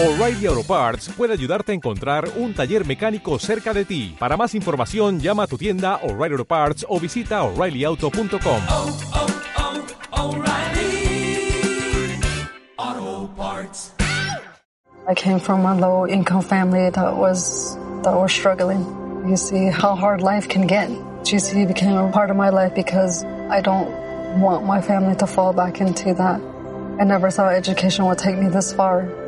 O'Reilly Auto Parts puede ayudarte a encontrar un taller mecánico cerca de ti. Para más información, llama a tu tienda O'Reilly Auto Parts o visita oreillyauto.com. oh, oh, Parts. I came from a low income family that was that was struggling. You see how hard life can get. GC became a part of my life because I don't want my family to fall back into that. I never thought education would take me this far.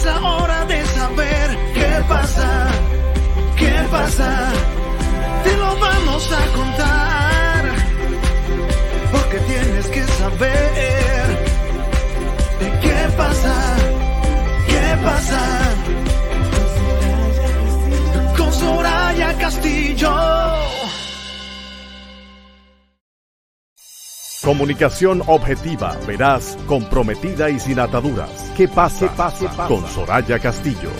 Es la hora de saber qué pasa. ¿Qué pasa? Te lo vamos a contar. Comunicación objetiva, veraz, comprometida y sin ataduras. ¿Qué pasa? pase, Con Soraya Castillo.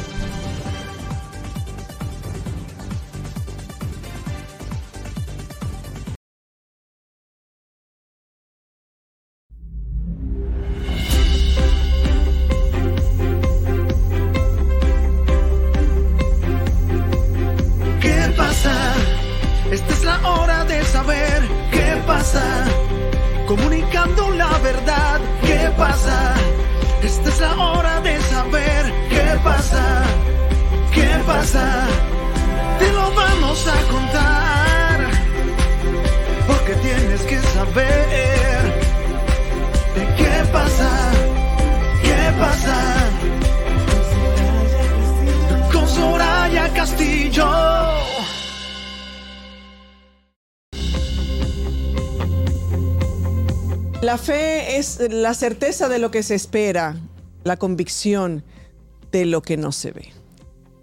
¿Qué pasa? Esta es la hora de saber qué pasa. La verdad, ¿qué pasa? Esta es la hora de saber qué pasa. ¿Qué pasa? Te lo vamos a contar. Porque tienes que saber qué pasa. ¿Qué pasa? Con Soraya Castillo. La fe es la certeza de lo que se espera, la convicción de lo que no se ve.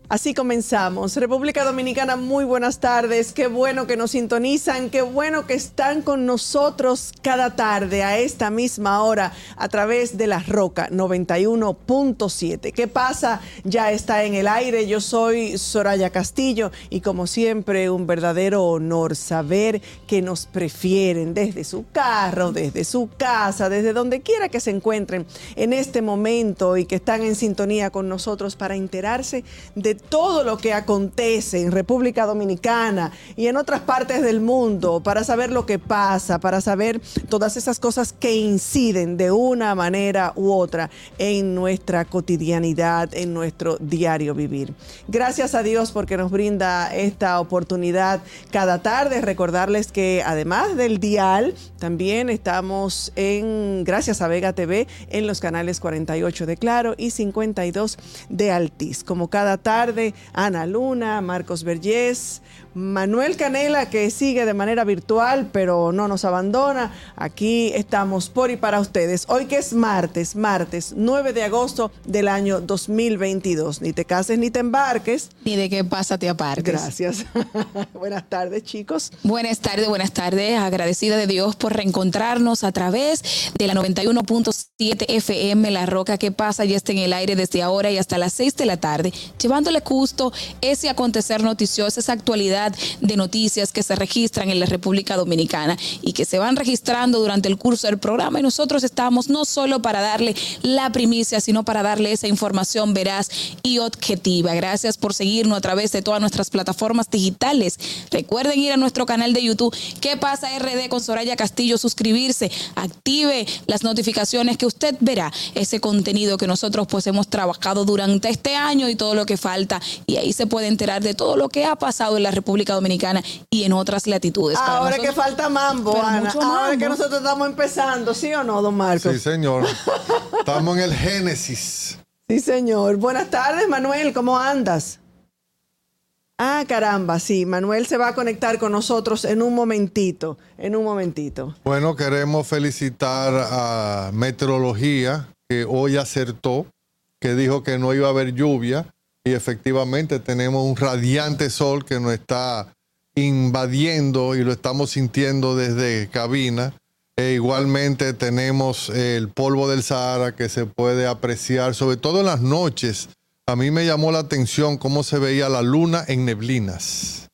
Así comenzamos. República Dominicana, muy buenas tardes. Qué bueno que nos sintonizan, qué bueno que están con nosotros cada tarde a esta misma hora a través de la Roca 91.7. ¿Qué pasa? Ya está en el aire. Yo soy Soraya Castillo y como siempre un verdadero honor saber que nos prefieren desde su carro, desde su casa, desde donde quiera que se encuentren en este momento y que están en sintonía con nosotros para enterarse de todo lo que acontece en República Dominicana y en otras partes del mundo, para saber lo que pasa, para saber todas esas cosas que inciden de una manera u otra en nuestra cotidianidad, en nuestro diario vivir. Gracias a Dios porque nos brinda esta oportunidad cada tarde. Recordarles que además del dial, también estamos en, gracias a Vega TV, en los canales 48 de Claro y 52 de Altiz. Como cada tarde, Ana Luna, Marcos Vergés, Manuel Canela, que sigue de manera virtual, pero no nos abandona. Aquí estamos por y para ustedes. Hoy que es martes, martes 9 de agosto del año 2022. Ni te cases ni te embarques. Ni de qué pasa te apartes. Gracias. buenas tardes, chicos. Buenas tardes, buenas tardes. Agradecida de Dios por reencontrarnos a través de la 91.7 FM La Roca que pasa y está en el aire desde ahora y hasta las 6 de la tarde, llevándole justo ese acontecer noticioso, esa actualidad de noticias que se registran en la República Dominicana y que se van registrando durante el curso del programa. Y nosotros estamos no solo para darle la primicia, sino para darle esa información veraz y objetiva. Gracias por seguirnos a través de todas nuestras plataformas digitales. Recuerden ir a nuestro canal de YouTube. ¿Qué pasa RD con Soraya Castillo? Suscribirse, active las notificaciones que usted verá ese contenido que nosotros pues hemos trabajado durante este año y todo lo que falta. Y ahí se puede enterar de todo lo que ha pasado en la República Dominicana y en otras latitudes. Para Ahora nosotros- que falta mambo, Ana. Ahora mambo. que nosotros estamos empezando, ¿sí o no, don Marcos? Sí, señor. Estamos en el Génesis. Sí, señor. Buenas tardes, Manuel. ¿Cómo andas? Ah, caramba, sí. Manuel se va a conectar con nosotros en un momentito. En un momentito. Bueno, queremos felicitar a Meteorología que hoy acertó, que dijo que no iba a haber lluvia y efectivamente tenemos un radiante sol que nos está invadiendo y lo estamos sintiendo desde cabina. E igualmente tenemos el polvo del Sahara que se puede apreciar, sobre todo en las noches. A mí me llamó la atención cómo se veía la luna en neblinas.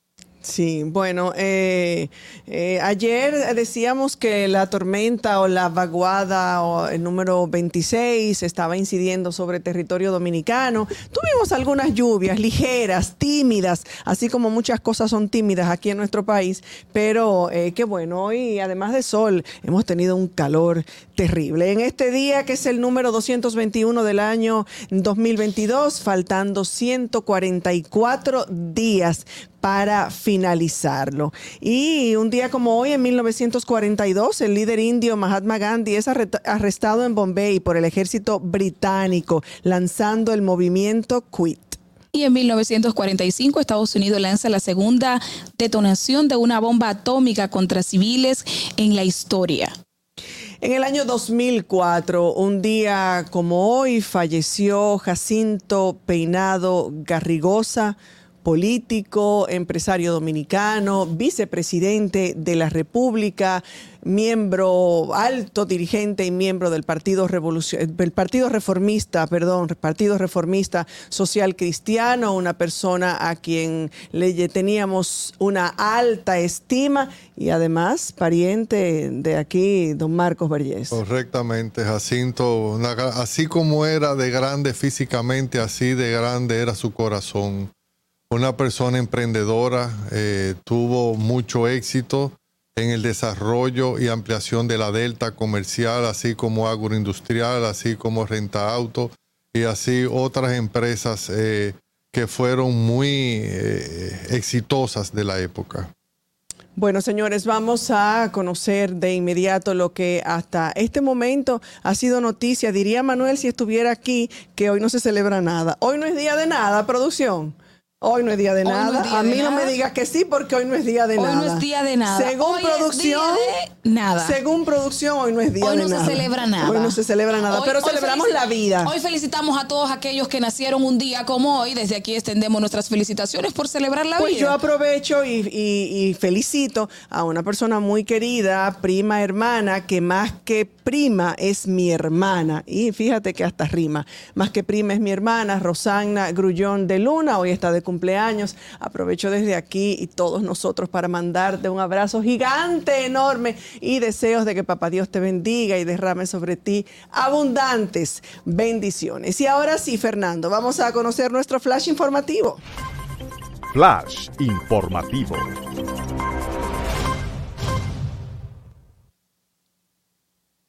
Sí, bueno, eh, eh, ayer decíamos que la tormenta o la vaguada o el número 26 estaba incidiendo sobre territorio dominicano. Tuvimos algunas lluvias ligeras, tímidas, así como muchas cosas son tímidas aquí en nuestro país, pero eh, qué bueno, hoy además de sol hemos tenido un calor terrible. En este día, que es el número 221 del año 2022, faltando 144 días para finalizarlo. Y un día como hoy, en 1942, el líder indio Mahatma Gandhi es arre- arrestado en Bombay por el ejército británico, lanzando el movimiento Quit. Y en 1945 Estados Unidos lanza la segunda detonación de una bomba atómica contra civiles en la historia. En el año 2004, un día como hoy, falleció Jacinto Peinado Garrigosa, político, empresario dominicano, vicepresidente de la República, miembro alto dirigente y miembro del Partido Revolucion del Partido Reformista, perdón, Partido Reformista Social Cristiano, una persona a quien le teníamos una alta estima y además pariente de aquí, don Marcos Vergés. Correctamente, Jacinto, así como era de grande físicamente, así de grande era su corazón. Una persona emprendedora, eh, tuvo mucho éxito en el desarrollo y ampliación de la delta comercial, así como agroindustrial, así como renta auto y así otras empresas eh, que fueron muy eh, exitosas de la época. Bueno, señores, vamos a conocer de inmediato lo que hasta este momento ha sido noticia. Diría Manuel si estuviera aquí que hoy no se celebra nada. Hoy no es día de nada, producción. Hoy no es día de Hoy no nada. es día a mí no nada. me digas que sí porque hoy no es día de Hoy nada. no es día de nada. Según Hoy es producción, día de nada. Según producción, hoy no es día Hoy de no nada. se celebra nada. Hoy no se celebra nada, Hoy- pero hoy celebramos la vida. Hoy felicitamos a todos aquellos que nacieron un día como hoy. Desde aquí extendemos nuestras felicitaciones por celebrar la Pues vida. yo aprovecho y, y- y felicito a una persona muy querida, prima hermana, que más que prima es mi hermana. Y fíjate que hasta rima. Más que prima es mi hermana, Rosana Grullón de Luna. Hoy está de cumpleaños. Aprovecho desde aquí y todos nosotros para mandarte un abrazo gigante, enorme y deseos de que Papá Dios te bendiga y derrame sobre ti abundantes bendiciones. Y ahora sí, Fernando, vamos a conocer nuestro flash informativo. Flash informativo.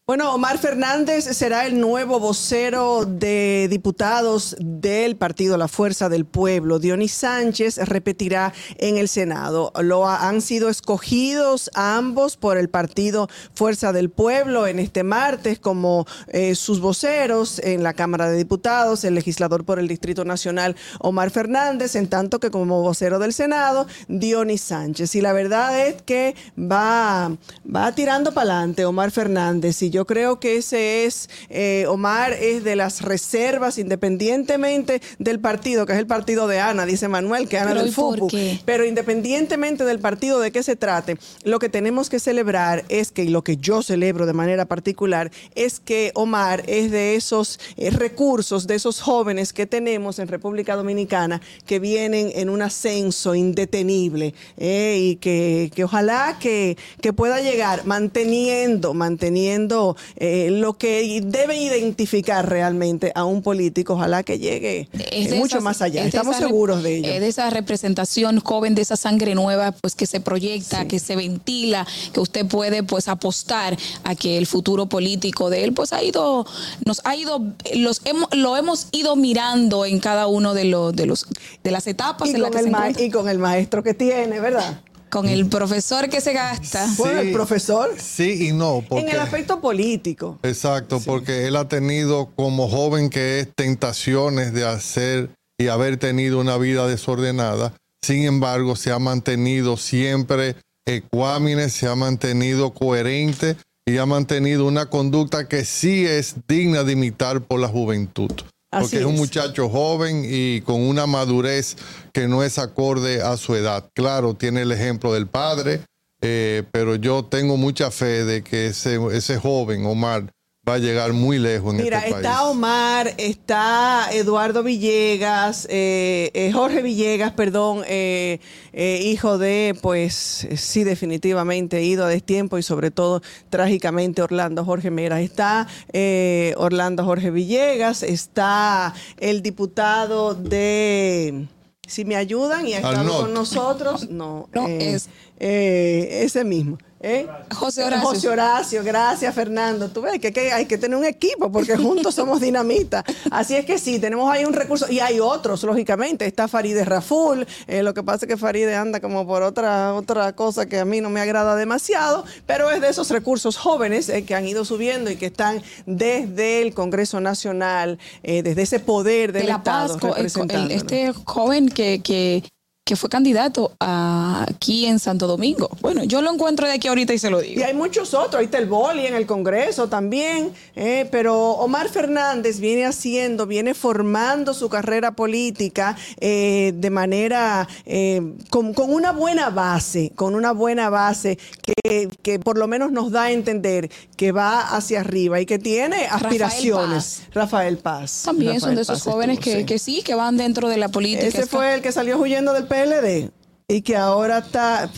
Bueno, Omar Fernández será el nuevo vocero de diputados del partido La Fuerza del Pueblo. Dionis Sánchez repetirá en el Senado. Lo ha- han sido escogidos ambos por el partido Fuerza del Pueblo en este martes como eh, sus voceros en la Cámara de Diputados, el legislador por el Distrito Nacional Omar Fernández, en tanto que como vocero del Senado, Dionis Sánchez. Y la verdad es que va, va tirando para adelante Omar Fernández. Y yo creo que ese es, eh, Omar es de las reservas, independientemente del partido, que es el partido de Ana, dice Manuel, que Ana Pero del ¿y por fútbol. Pero independientemente del partido de qué se trate, lo que tenemos que celebrar es que, y lo que yo celebro de manera particular, es que Omar es de esos eh, recursos, de esos jóvenes que tenemos en República Dominicana que vienen en un ascenso indetenible eh, y que, que ojalá que, que pueda llegar manteniendo, manteniendo eh, lo que debe identificar realmente a un político, ojalá que llegue Es eh, mucho más allá. es Estamos esa seguros de ello. Es de esa representación joven, de esa sangre nueva, pues que se proyecta, que se ventila, que usted puede pues apostar a que el futuro político de él pues ha ido, nos ha ido, los hemos, lo hemos ido mirando en cada uno de los de los de las etapas y en con, que el se encuentra. y con el maestro que tiene, ¿verdad? Con el profesor que se gasta. Bueno, el profesor. Sí y no, porque... En el aspecto político. Exacto, porque él ha tenido como joven que es tentaciones de hacer y haber tenido una vida desordenada. Sin embargo, se ha mantenido siempre ecuánime, se ha mantenido coherente y ha mantenido una conducta que sí es digna de imitar por la juventud. Así Porque es un muchacho joven y con una madurez que no es acorde a su edad. Claro, tiene el ejemplo del padre, eh, pero yo tengo mucha fe de que ese, ese joven, Omar, va a llegar muy lejos en Mira, este país. está Omar, está Eduardo Villegas, eh, eh, Jorge Villegas, perdón, eh, eh, hijo de, pues eh, sí, definitivamente, ido a destiempo y sobre todo trágicamente Orlando Jorge Mera. Está eh, Orlando Jorge Villegas, está el diputado de... Si me ayudan y ha estado con nosotros, no, No, eh, es- eh, ese mismo. ¿Eh? José Horacio. José Horacio, gracias Fernando. Tú ves que, que hay que tener un equipo porque juntos somos dinamita. Así es que sí, tenemos ahí un recurso y hay otros, lógicamente. Está Faride Raful, eh, lo que pasa es que Faride anda como por otra, otra cosa que a mí no me agrada demasiado, pero es de esos recursos jóvenes eh, que han ido subiendo y que están desde el Congreso Nacional, eh, desde ese poder del de la Estado. Pasco, el- este joven que, que, que fue candidato a- aquí en Santo Domingo. Bueno, yo lo encuentro de aquí ahorita y se lo Y digo. hay muchos otros, ahí está el boli en el Congreso también, eh, pero Omar Fernández viene haciendo, viene formando su carrera política eh, de manera, eh, con, con una buena base, con una buena base que, que por lo menos nos da a entender que va hacia arriba y que tiene aspiraciones. Rafael Paz. También son Rafael de esos Paz jóvenes estuvo, que, sí. que sí, que van dentro de la política. Ese fue el que salió huyendo del PLD y que ahora está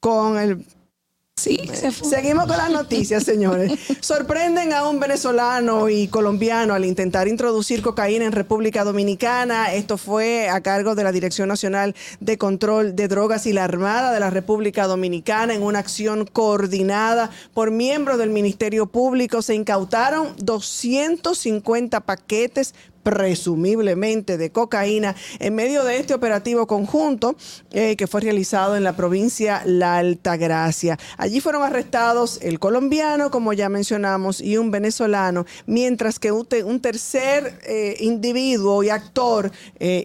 con el Sí, se fue. Seguimos con las noticias, señores. Sorprenden a un venezolano y colombiano al intentar introducir cocaína en República Dominicana. Esto fue a cargo de la Dirección Nacional de Control de Drogas y la Armada de la República Dominicana en una acción coordinada por miembros del Ministerio Público. Se incautaron 250 paquetes presumiblemente de cocaína en medio de este operativo conjunto eh, que fue realizado en la provincia La Altagracia. Allí fueron arrestados el colombiano, como ya mencionamos, y un venezolano, mientras que un, te- un tercer eh, individuo y actor eh,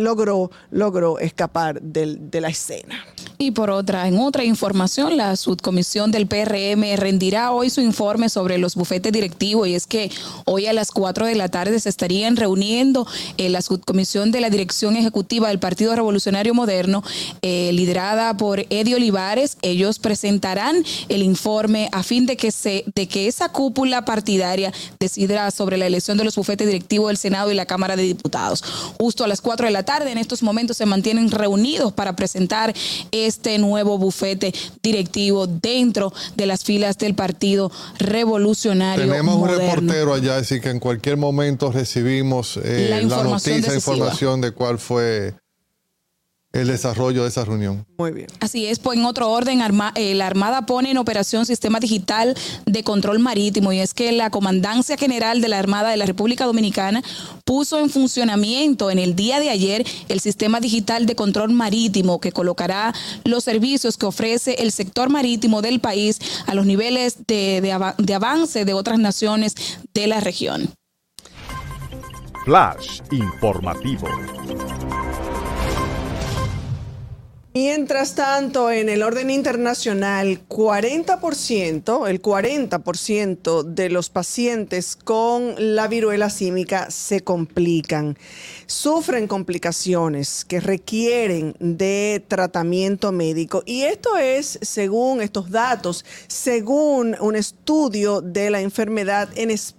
logró, logró escapar del- de la escena. Y por otra, en otra información, la subcomisión del PRM rendirá hoy su informe sobre los bufetes directivos y es que hoy a las 4 de la tarde se estarían reuniendo en la subcomisión de la dirección ejecutiva del Partido Revolucionario Moderno, eh, liderada por Eddie Olivares. Ellos presentarán el informe a fin de que se, de que esa cúpula partidaria decida sobre la elección de los bufetes directivos del Senado y la Cámara de Diputados. Justo a las 4 de la tarde, en estos momentos se mantienen reunidos para presentar este nuevo bufete directivo dentro de las filas del Partido Revolucionario Tenemos un Moderno. reportero allá, así que en cualquier momento recibimos eh, La la, información noticia, decisiva. información de cuál fue el desarrollo de esa reunión. Muy bien. Así es, pues en otro orden, Arma- eh, la Armada pone en operación Sistema Digital de Control Marítimo y es que la Comandancia General de la Armada de la República Dominicana puso en funcionamiento en el día de ayer el Sistema Digital de Control Marítimo que colocará los servicios que ofrece el sector marítimo del país a los niveles de, de ava- de avance de otras naciones de la región. Flash informativo. Mientras tanto, en el orden internacional, 40%, el 40% de los pacientes con la viruela símica se complican. Sufren complicaciones que requieren de tratamiento médico. Y esto es, según estos datos, según un estudio de la enfermedad en España,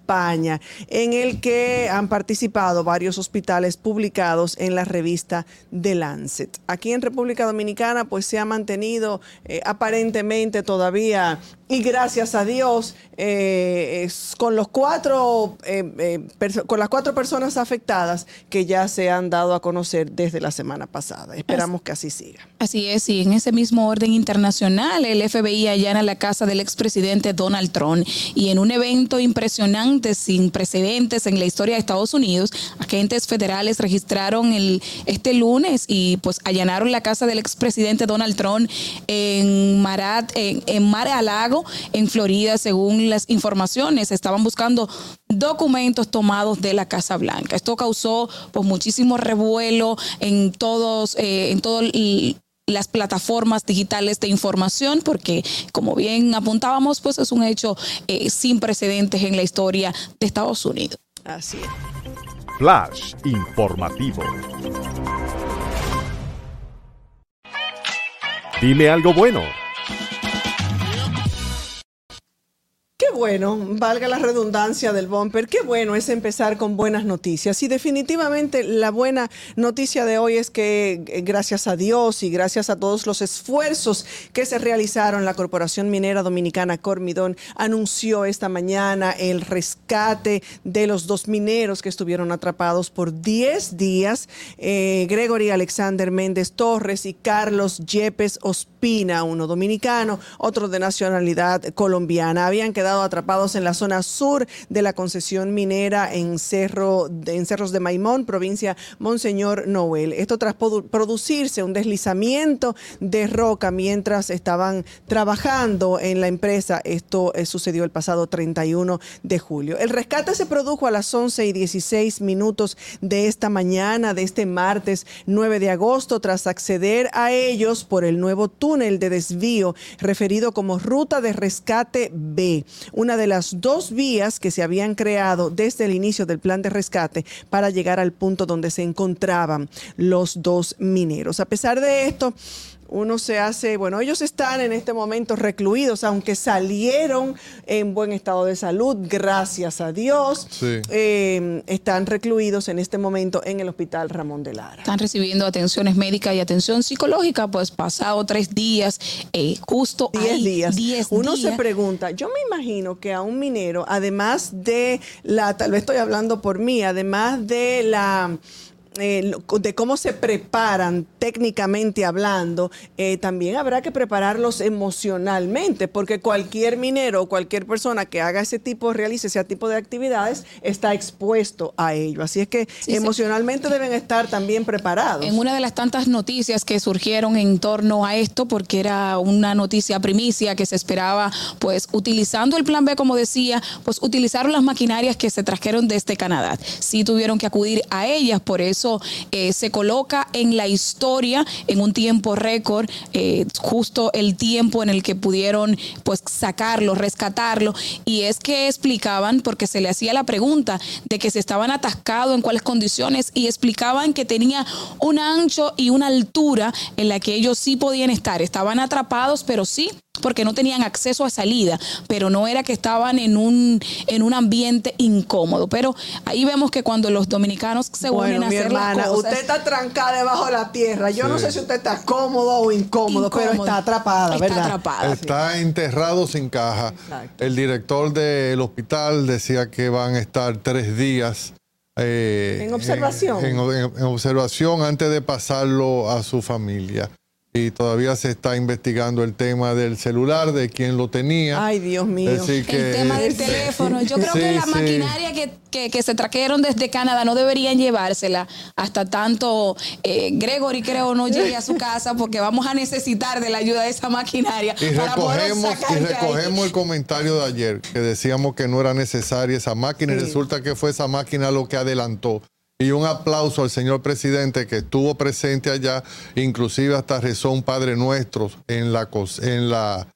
en el que han participado varios hospitales publicados en la revista The Lancet. Aquí en República Dominicana, pues se ha mantenido eh, aparentemente todavía, y gracias a Dios, eh, con los cuatro, eh, eh, con las cuatro personas afectadas que ya se han dado a conocer desde la semana pasada. Esperamos que así siga. Así es, y en ese mismo orden internacional, el FBI allana la casa del expresidente Donald Trump y en un evento impresionante, sin precedentes en la historia de Estados Unidos, agentes federales registraron el, este lunes y pues allanaron la casa del expresidente Donald Trump en, Marat, en, Mare a Lago, en Florida, según las informaciones. Estaban buscando documentos tomados de la Casa Blanca. Esto causó pues muchísimo revuelo en todos, eh, en todo el las plataformas digitales de información, porque como bien apuntábamos, pues es un hecho eh, sin precedentes en la historia de Estados Unidos. Así es. Flash informativo. Dime algo bueno. Qué bueno, valga la redundancia del bumper, qué bueno es empezar con buenas noticias. Y definitivamente la buena noticia de hoy es que eh, gracias a Dios y gracias a todos los esfuerzos que se realizaron, la Corporación Minera Dominicana Cormidón anunció esta mañana el rescate de los dos mineros que estuvieron atrapados por 10 días, eh, Gregory Alexander Méndez Torres y Carlos Yepes Ospina, uno dominicano, otro de nacionalidad colombiana. Habían quedado atrapados en la zona sur de la concesión minera en, Cerro, en Cerros de Maimón, provincia Monseñor Noel. Esto tras produ- producirse un deslizamiento de roca mientras estaban trabajando en la empresa. Esto eh, sucedió el pasado 31 de julio. El rescate se produjo a las 11 y 16 minutos de esta mañana, de este martes 9 de agosto, tras acceder a ellos por el nuevo túnel de desvío referido como Ruta de Rescate B, una de las dos vías que se habían creado desde el inicio del plan de rescate para llegar al punto donde se encontraban los dos mineros. A pesar de esto, uno se hace, bueno, ellos están en este momento recluidos, aunque salieron en buen estado de salud, gracias a Dios, Sí. eh, están recluidos en este momento en el hospital Ramón de Lara. Están recibiendo atenciones médicas y atención psicológica, pues pasado tres días, eh, justo Diez ahí, días. diez Uno se pregunta, yo me imagino que a un minero, además de la, tal vez estoy hablando por mí, además de la eh, de cómo se preparan técnicamente hablando, eh, también habrá que prepararlos emocionalmente, porque cualquier minero o cualquier persona que haga ese tipo, realice ese tipo de actividades, está expuesto a ello. Así es que Sí, sí. emocionalmente deben estar también preparados. En una de las tantas noticias que surgieron en torno a esto, porque era una noticia primicia que se esperaba, pues utilizando el plan B, como decía, pues utilizaron las maquinarias que se trajeron desde Canadá. Sí tuvieron que acudir a ellas, por eso eh, se coloca en la historia en un tiempo récord, eh, justo el tiempo en el que pudieron pues sacarlo, rescatarlo. Y es que explicaban, porque se le hacía la pregunta de que se estaban atascados, en cuáles condiciones, y explicaban que tenía un ancho y una altura en la que ellos sí podían estar. Estaban atrapados, pero sí porque no tenían acceso a salida, pero no era que estaban en un, en un ambiente incómodo. Pero ahí vemos que cuando los dominicanos se Bueno, unen a mi hacer las hermana, cosas, usted está trancada debajo de la tierra. Yo no sé si usted está cómodo o incómodo, pero está atrapada, Está ¿verdad? atrapada. Está enterrado sin caja. Exacto. El director del hospital decía que van a estar tres días. eh, En observación. En, en- en observación antes de pasarlo a su familia. Y todavía se está investigando el tema del celular, de quién lo tenía. Ay, Dios mío. Que- el tema del teléfono. Yo creo Sí, que la sí. maquinaria que, que- que se trajeron desde Canadá no deberían llevársela hasta tanto eh, Gregory, creo, no llegue a su casa porque vamos a necesitar de la ayuda de esa maquinaria. Y para poder recogemos, y recogemos el comentario de ayer, que decíamos que no era necesaria esa máquina, y resulta que fue esa máquina lo que adelantó. Y un aplauso al señor presidente que estuvo presente allá, inclusive hasta rezó un Padre Nuestro en la en la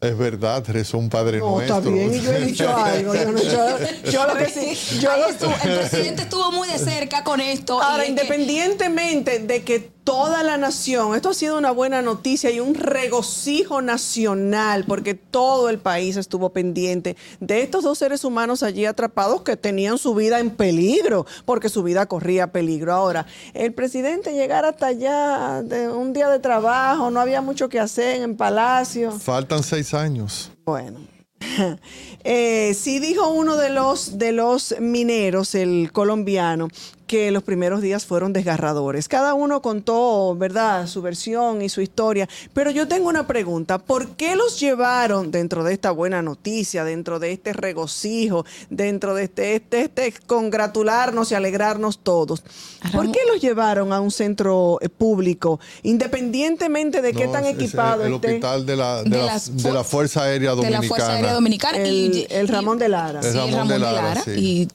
es verdad, rezó un Padre No, Nuestro. está bien, y yo he dicho algo. Yo, no- yo- yo lo que sí. Yo lo- estuvo- el presidente estuvo muy de cerca con esto. y Ahora, que- independientemente de que toda la nación, esto ha sido una buena noticia y un regocijo nacional, porque todo el país estuvo pendiente de estos dos seres humanos allí atrapados que tenían su vida en peligro, porque su vida corría peligro. Ahora, el presidente llegar hasta allá de un día de trabajo, no había mucho que hacer en Palacio. Faltan seis años. Bueno. Eh, sí dijo uno de los, de los mineros, el colombiano, que los primeros días fueron desgarradores. Cada uno contó, ¿verdad?, su versión y su historia. Pero yo tengo una pregunta. ¿Por qué los llevaron dentro de esta buena noticia, dentro de este regocijo, dentro de este, este, este congratularnos y alegrarnos todos? ¿Por qué los llevaron a un centro eh, público, independientemente de qué tan es- es equipado el esté? hospital de la, de de la- de la fu- Fuerza Aérea de Dominicana. la Fuerza Aérea Dominicana. El, y- el Ramón de Lara. Sí, El el Ramón, de Lara. sí. Y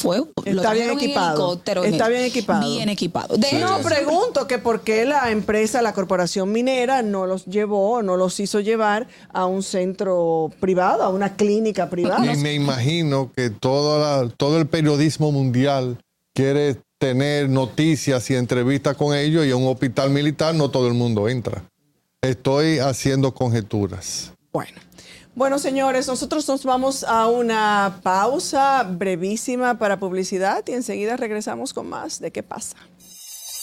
fue. lo Está bien equipado. Está bien equipado. Bien equipado. De No, hecho, pregunto que por qué la empresa, la corporación minera, no los llevó, no los hizo llevar a un centro privado, a una clínica privada. Y me imagino que toda la- todo el periodismo mundial quiere tener noticias y entrevistas con ellos y a un hospital militar no todo el mundo entra. Estoy haciendo conjeturas. Bueno. Bueno, señores, nosotros nos vamos a una pausa brevísima para publicidad y enseguida regresamos con más de qué pasa.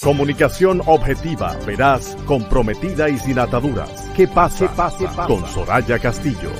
Comunicación objetiva, veraz, comprometida y sin ataduras. ¿Qué pasa? ¿Qué pasa? Con Soraya Castillo.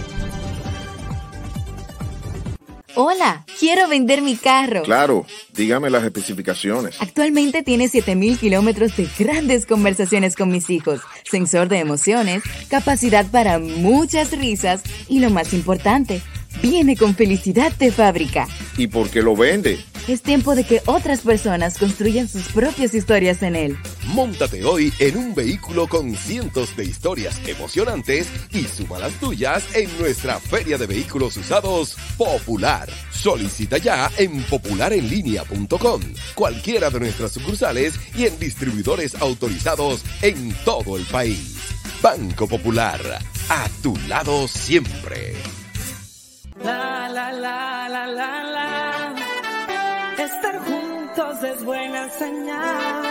Hola, quiero vender mi carro. Claro, dígame las especificaciones. Actualmente tiene 7000 kilómetros de grandes conversaciones con mis hijos, sensor de emociones, capacidad para muchas risas y lo más importante, viene con felicidad de fábrica. ¿Y por qué lo vende? Es tiempo de que otras personas construyan sus propias historias en él. Móntate hoy en un vehículo con cientos de historias emocionantes y suma las tuyas en nuestra Feria de Vehículos Usados Popular. Solicita ya en popularenlinea.com, cualquiera de nuestras sucursales y en distribuidores autorizados en todo el país. Banco Popular, a tu lado siempre. La la la la la la. Estar juntos es buena señal.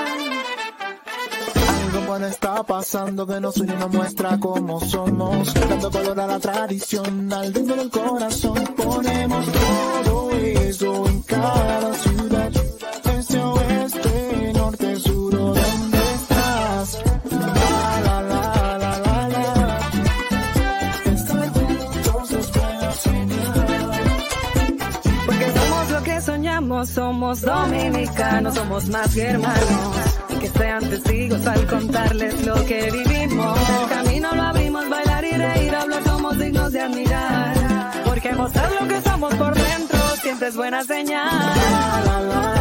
Algo bueno está pasando que nos une y nos muestra cómo somos. Dando color a la tradición, al ritmo del corazón. Ponemos todo eso en cada ciudad. Somos dominicanos, somos más que hermanos. Que sean testigos al contarles lo que vivimos. El camino lo abrimos, bailar y reír, hablar somos dignos de admirar. Porque mostrar lo que somos por dentro siempre es buena señal.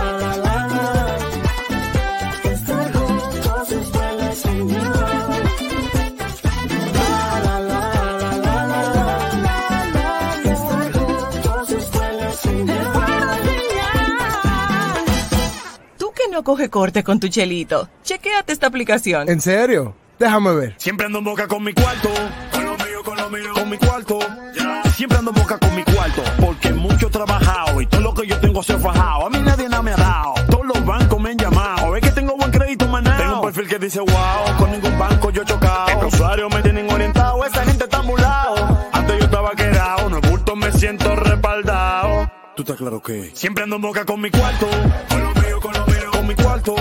Coge corte con tu chelito, chequéate esta aplicación. ¿En serio? Déjame ver. Siempre ando en boca con mi cuarto. Con lo mío, con lo mío, con mi cuarto. Siempre ando en boca con mi cuarto. Porque mucho he trabajado y todo lo que yo tengo se ha fajado. A mí nadie nada me ha dado. Todos los bancos me han llamado. Es que tengo buen crédito, manao. Tengo un perfil que dice wow. Con ningún banco yo he chocado. Los usuarios me tienen orientado. Esa gente está mulado. Antes yo estaba quedado. No bulto, me siento respaldado. ¿Tú estás claro que? Siempre ando en boca con mi cuarto. Con lo mío, con lo mío, con mi cuarto.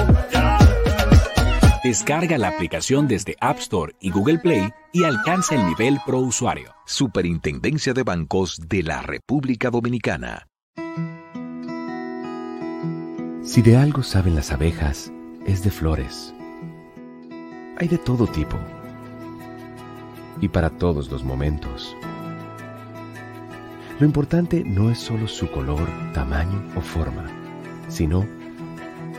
Descarga la aplicación desde App Store y Google Play y alcanza el nivel Pro Usuario. Superintendencia de Bancos de la República Dominicana. Si de algo saben las abejas, es de flores. Hay de todo tipo y para todos los momentos. Lo importante no es solo su color, tamaño o forma, sino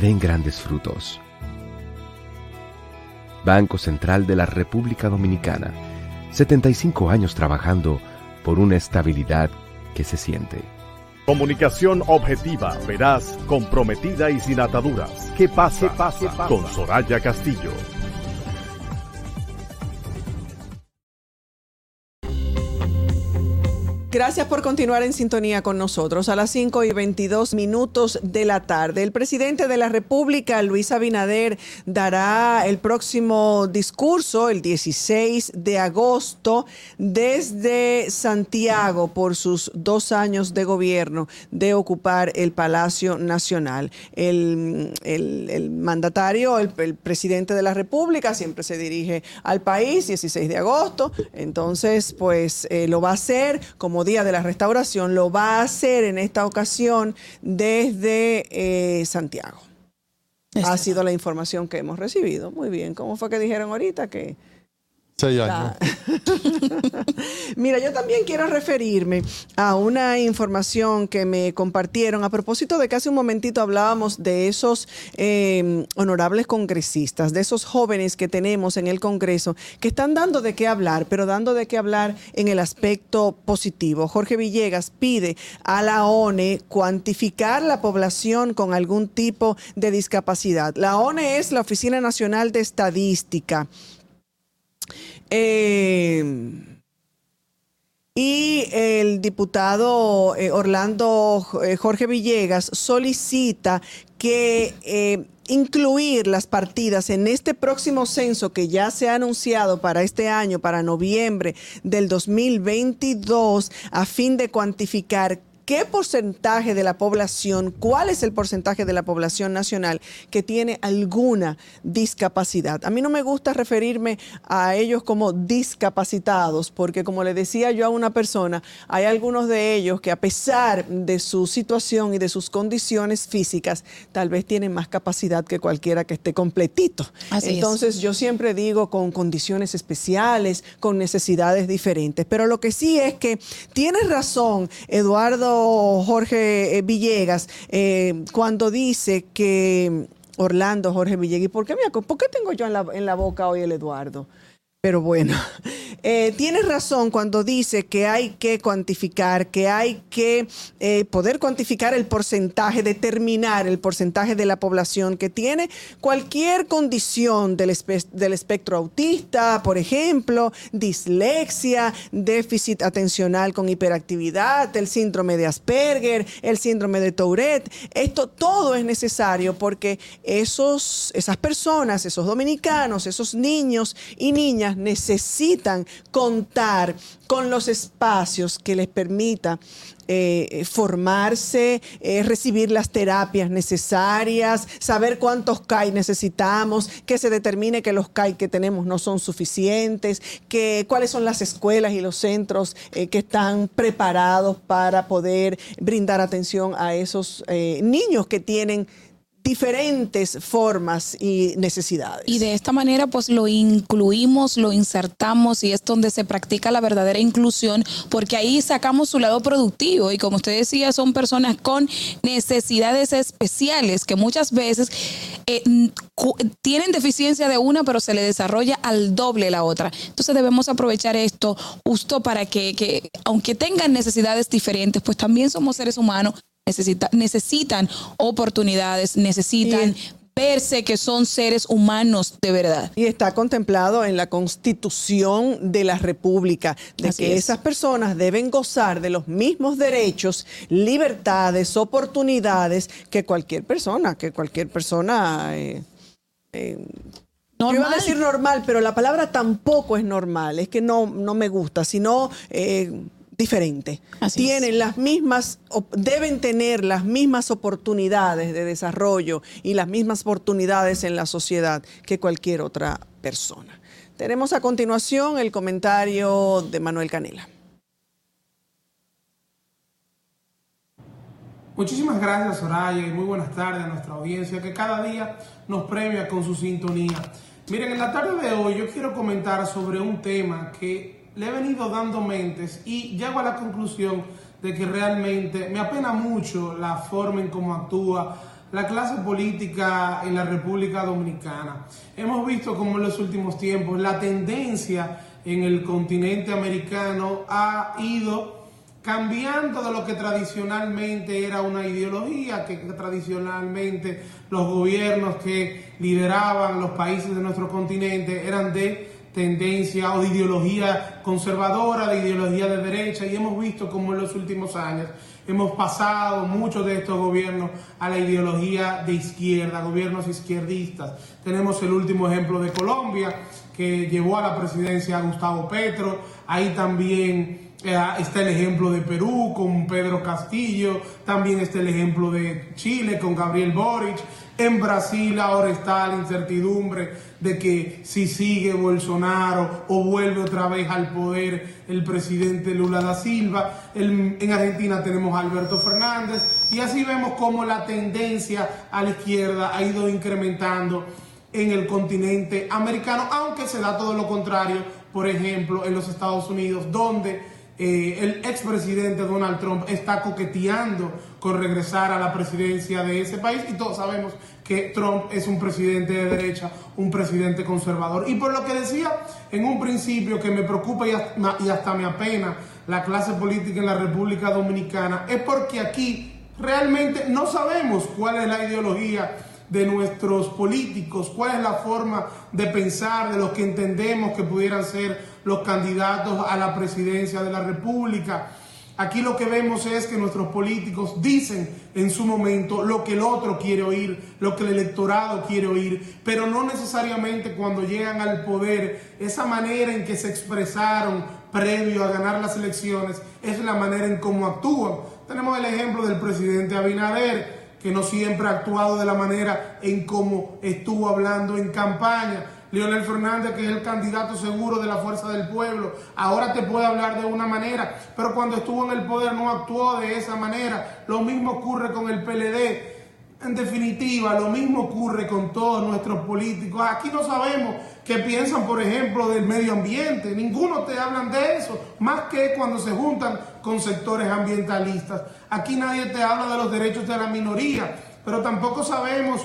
den grandes frutos. Banco Central de la República Dominicana. 75 años trabajando por una estabilidad que se siente. Comunicación objetiva, veraz, comprometida y sin ataduras. ¿Qué pasa? ¿Qué pasa? Con Soraya Castillo. Gracias por continuar en sintonía con nosotros. A las 5 y 22 minutos de la tarde, el presidente de la República, Luis Abinader, dará el próximo discurso el 16 de agosto desde Santiago por sus dos años de gobierno de ocupar el Palacio Nacional. El, el- el mandatario, el, presidente de la República, siempre se dirige al país, 16 de agosto. Entonces, pues eh, lo va a hacer como como Día de la Restauración, lo va a hacer en esta ocasión desde eh, Santiago. Ha sido la información que hemos recibido. Muy bien. ¿Cómo fue que dijeron ahorita que Seis años. Mira, yo también quiero referirme a una información que me compartieron a propósito de que hace un momentito hablábamos de esos eh, honorables congresistas, de esos jóvenes que tenemos en el Congreso, que están dando de qué hablar, pero dando de qué hablar en el aspecto positivo. Jorge Villegas pide a la ONE cuantificar la población con algún tipo de discapacidad. La ONE es la Oficina Nacional de Estadística. Eh, y el diputado eh, Orlando eh, Jorge Villegas solicita que eh, incluir las partidas en este próximo censo que ya se ha anunciado para este año, para noviembre del 2022, a fin de cuantificar qué porcentaje de la población, cuál es el porcentaje de la población nacional que tiene alguna discapacidad. A mí no me gusta referirme a ellos como discapacitados, porque como le decía yo a una persona, hay algunos de ellos que a pesar de su situación y de sus condiciones físicas, tal vez tienen más capacidad que cualquiera que esté completito. Así es. Entonces yo siempre digo con condiciones especiales, con necesidades diferentes. Pero lo que sí es que tienes razón, Eduardo Jorge eh, Villegas, eh, cuando dice que Orlando Jorge Villegas, ¿y por qué, me, por qué tengo yo en la, en la boca hoy el Eduardo? Pero bueno, eh, tienes razón cuando dice que hay que cuantificar, que hay que eh, poder cuantificar el porcentaje, determinar el porcentaje de la población que tiene cualquier condición del, espe- del espectro autista, por ejemplo, dislexia, déficit atencional con hiperactividad, el síndrome de Asperger, el síndrome de Tourette. Esto todo es necesario porque esos, esas personas, esos dominicanos, esos niños y niñas necesitan contar con los espacios que les permita eh, formarse, eh, recibir las terapias necesarias, saber cuántos CAI necesitamos, que se determine que los CAI que tenemos no son suficientes, que cuáles son las escuelas y los centros eh, que están preparados para poder brindar atención a esos niños que tienen diferentes formas y necesidades. Y de esta manera pues lo incluimos, lo insertamos y es donde se practica la verdadera inclusión porque ahí sacamos su lado productivo y como usted decía son personas con necesidades especiales que muchas veces eh, tienen deficiencia de una pero se le desarrolla al doble la otra. Entonces debemos aprovechar esto justo para que aunque tengan necesidades diferentes pues también somos seres humanos necesita- necesitan oportunidades, necesitan verse que son seres humanos de verdad. Y está contemplado en la Constitución de la República, de Así que es. esas personas deben gozar de los mismos derechos, libertades, oportunidades que cualquier persona, que cualquier persona... eh, eh, yo iba a decir normal, pero la palabra tampoco es normal, es que no, no me gusta, sino eh, diferente. Tienen las mismas, deben tener las mismas oportunidades de desarrollo y las mismas oportunidades en la sociedad que cualquier otra persona. Tenemos a continuación el comentario de Manuel Canela. Muchísimas gracias, Soraya, y muy buenas tardes a nuestra audiencia que cada día nos premia con su sintonía. Miren, en la tarde de hoy yo quiero comentar sobre un tema que le he venido dando mentes y llego a la conclusión de que realmente me apena mucho la forma en cómo actúa la clase política en la República Dominicana. Hemos visto como en los últimos tiempos la tendencia en el continente americano ha ido cambiando de lo que tradicionalmente era una ideología, que tradicionalmente los gobiernos que lideraban los países de nuestro continente eran de tendencia o de ideología conservadora, de ideología de derecha, y hemos visto como en los últimos años hemos pasado muchos de estos gobiernos a la ideología de izquierda, gobiernos izquierdistas. Tenemos el último ejemplo de Colombia, que llevó a la presidencia a Gustavo Petro, ahí también Eh, está el ejemplo de Perú con Pedro Castillo, también está el ejemplo de Chile con Gabriel Boric. En Brasil ahora está la incertidumbre de que si sigue Bolsonaro o vuelve otra vez al poder el presidente Lula da Silva. en Argentina tenemos Alberto Fernández y así vemos cómo la tendencia a la izquierda ha ido incrementando en el continente americano, aunque se da todo lo contrario, por ejemplo, en los Estados Unidos, donde eh, el expresidente Donald Trump está coqueteando con regresar a la presidencia de ese país y todos sabemos que Trump es un presidente de derecha, un presidente conservador. Y por lo que decía en un principio que me preocupa y hasta, me apena la clase política en la República Dominicana, es porque aquí realmente no sabemos cuál es la ideología de nuestros políticos, cuál es la forma de pensar de los que entendemos que pudieran ser los candidatos a la presidencia de la República. Aquí lo que vemos es que nuestros políticos dicen en su momento lo que el otro quiere oír, lo que el electorado quiere oír, pero no necesariamente cuando llegan al poder, esa manera en que se expresaron previo a ganar las elecciones es la manera en cómo actúan. Tenemos el ejemplo del presidente Abinader, que no siempre ha actuado de la manera en cómo estuvo hablando en campaña. Leonel Fernández, que es el candidato seguro de la fuerza del pueblo, ahora te puede hablar de una manera, pero cuando estuvo en el poder no actuó de esa manera. Lo mismo ocurre con el PLD. En definitiva, lo mismo ocurre con todos nuestros políticos. Aquí no sabemos qué piensan, por ejemplo, del medio ambiente. Ninguno te hablan de eso, más que cuando se juntan con sectores ambientalistas. Aquí nadie te habla de los derechos de la minoría, pero tampoco sabemos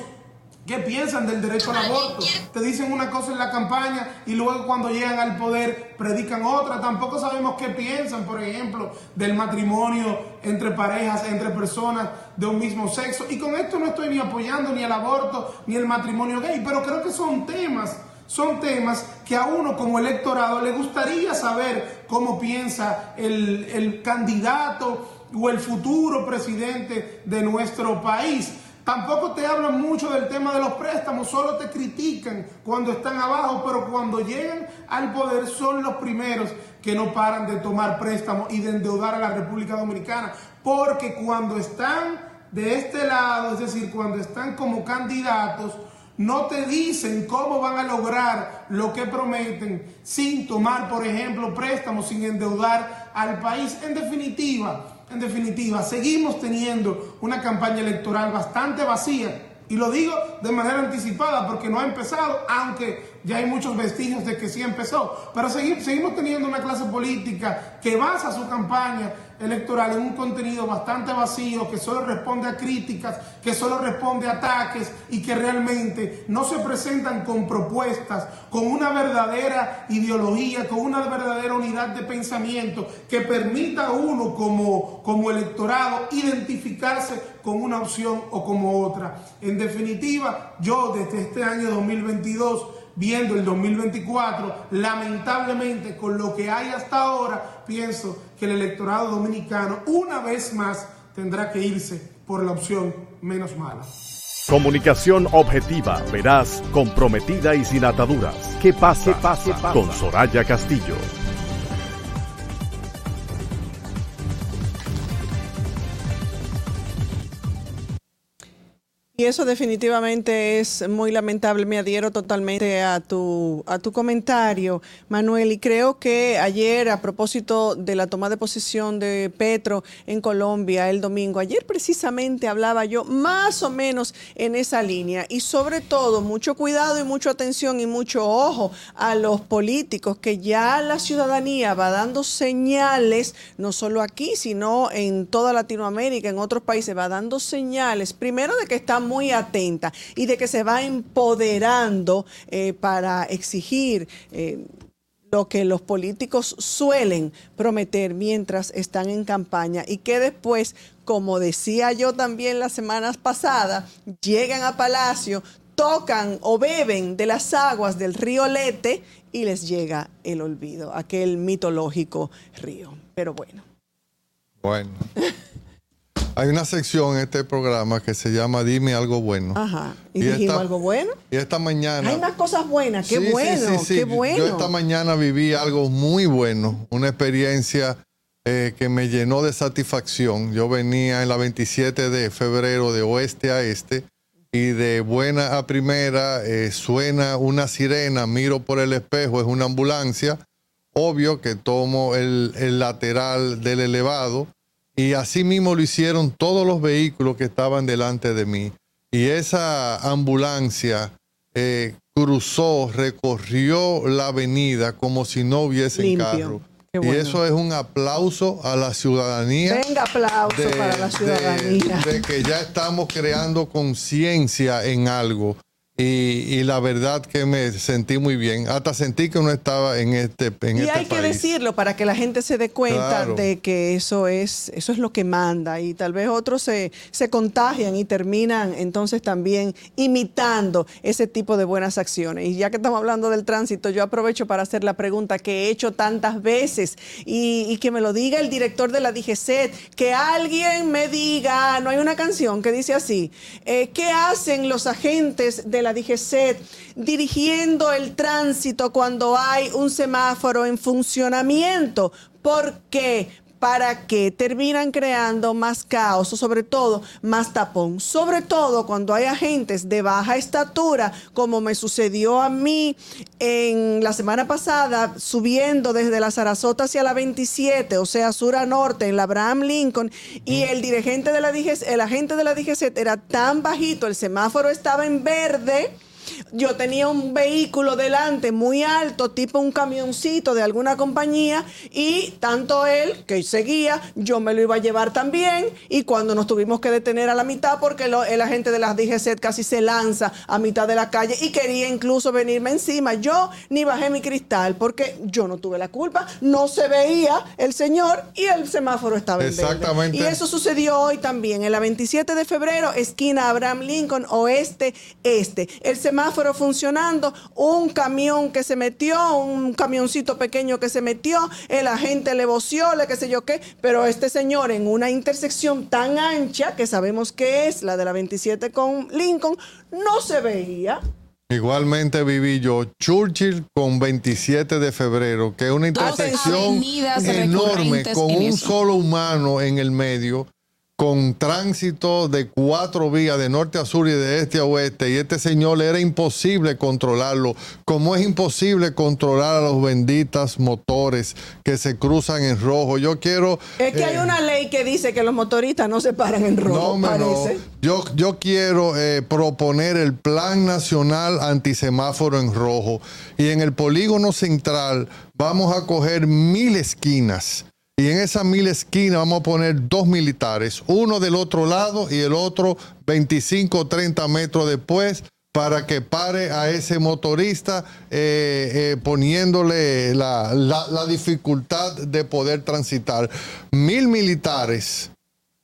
¿Qué piensan del derecho al aborto? Te dicen una cosa en la campaña y luego cuando llegan al poder predican otra. Tampoco sabemos qué piensan, por ejemplo, del matrimonio entre parejas, entre personas de un mismo sexo. Y con esto no estoy ni apoyando ni el aborto ni el matrimonio gay, pero creo que son temas, son temas que a uno como electorado le gustaría saber cómo piensa el, el candidato o el futuro presidente de nuestro país. Tampoco te hablan mucho del tema de los préstamos, solo te critican cuando están abajo, pero cuando llegan al poder son los primeros que no paran de tomar préstamos y de endeudar a la República Dominicana. Porque cuando están de este lado, es decir, cuando están como candidatos, no te dicen cómo van a lograr lo que prometen sin tomar, por ejemplo, préstamos, sin endeudar al país. En definitiva, en definitiva, seguimos teniendo una campaña electoral bastante vacía. Y lo digo de manera anticipada porque no ha empezado, aunque ya hay muchos vestigios de que sí empezó. Pero seguimos, teniendo una clase política que basa su campaña electoral en un contenido bastante vacío, que solo responde a críticas, que solo responde a ataques y que realmente no se presentan con propuestas, con una verdadera ideología, con una verdadera unidad de pensamiento que permita a uno como, como electorado identificarse con una opción o como otra. En definitiva, yo desde este año 2022 viendo el 2024, lamentablemente con lo que hay hasta ahora, pienso que el electorado dominicano una vez más tendrá que irse por la opción menos mala. Comunicación objetiva, veraz, comprometida y sin ataduras. ¿Qué pase, pase, pase con Soraya Castillo? Y eso definitivamente es muy lamentable. Me adhiero totalmente a tu, a tu comentario, Manuel. Y creo que ayer, a propósito de la toma de posesión de Petro en Colombia el domingo, ayer precisamente hablaba yo más o menos en esa línea. Y sobre todo, mucho cuidado y mucha atención y mucho ojo a los políticos, que ya la ciudadanía va dando señales, no solo aquí, sino en toda Latinoamérica, en otros países, va dando señales, primero de que están muy atenta y de que se va empoderando eh, para exigir eh, lo que los políticos suelen prometer mientras están en campaña y que después, como decía yo también las semanas pasadas, llegan a Palacio, tocan o beben de las aguas del río Lete y les llega el olvido, aquel mitológico río. Pero bueno. Bueno. Hay una sección en este programa que se llama Dime algo bueno. Ajá. ¿Y, dijimos algo bueno? Y esta mañana. Hay unas cosas buenas. Qué bueno, qué bueno. Yo esta mañana viví algo muy bueno. Una experiencia eh, que me llenó de satisfacción. Yo venía en la 27 de febrero de oeste a este y de buena a primera eh, suena una sirena, miro por el espejo, es una ambulancia. Obvio que tomo el, el lateral del elevado y así mismo lo hicieron todos los vehículos que estaban delante de mí. Y esa ambulancia eh, cruzó, recorrió la avenida como si no hubiese Limpio. carro. Y eso es un aplauso a la ciudadanía. Venga, aplauso de- para la de- ciudadanía. de que ya estamos creando conciencia en algo. Y, y la verdad que me sentí muy bien. Hasta sentí que no estaba en este, en y este hay que decirlo para que la gente se dé cuenta Claro. de que eso es, eso es lo que manda y tal vez otros se, se contagian y terminan entonces también imitando ese tipo de buenas acciones. Y ya que estamos hablando del tránsito, yo aprovecho para hacer la pregunta que he hecho tantas veces y, y que me lo diga el director de la DGCET, que alguien me diga, no hay una canción que dice así, eh, ¿qué hacen los agentes de la DGCET dirigiendo el tránsito cuando hay un semáforo en funcionamiento? ¿Por qué? ¿Para qué? Terminan creando más caos o sobre todo más tapón. Sobre todo cuando hay agentes de baja estatura, como me sucedió a mí en la semana pasada, subiendo desde la Sarasota hacia la 27, o sea, sur a norte, en la Abraham Lincoln, y el dirigente de la DGC, el agente de la DGC era tan bajito, el semáforo estaba en verde. Yo tenía un vehículo delante muy alto, tipo un camioncito de alguna compañía, y tanto él, que seguía, yo me lo iba a llevar también, y cuando nos tuvimos que detener a la mitad, porque lo- el agente de las DGC casi se lanza a mitad de la calle y quería incluso venirme encima. Yo ni bajé mi cristal, porque yo no tuve la culpa, no se veía el señor y el semáforo estaba en verde. Exactamente. Y eso sucedió hoy también, en la 27 de febrero, esquina Abraham Lincoln, oeste, este. El semáforo funcionando, un camión que se metió, un camioncito pequeño que se metió, el agente le voció, le qué sé yo qué, pero este señor en una intersección tan ancha, que sabemos que es la de la 27 con Lincoln, no se veía. Igualmente viví yo Churchill con 27 de febrero, que es una intersección enorme con un solo humano en el medio, con tránsito de cuatro vías de norte a sur y de este a oeste. Y este señor le era imposible controlarlo, como es imposible controlar a los benditas motores que se cruzan en rojo. Yo quiero... Es que eh, hay una ley que dice que los motoristas no se paran en rojo, no, hombre, no. parece. Yo, yo quiero eh, proponer el Plan Nacional Antisemáforo en Rojo. Y en el polígono central vamos a coger mil esquinas. Y en esas mil esquinas vamos a poner dos militares, uno del otro lado y el otro 25 o 30 metros después para que pare a ese motorista eh, eh, poniéndole la dificultad de poder transitar. Mil militares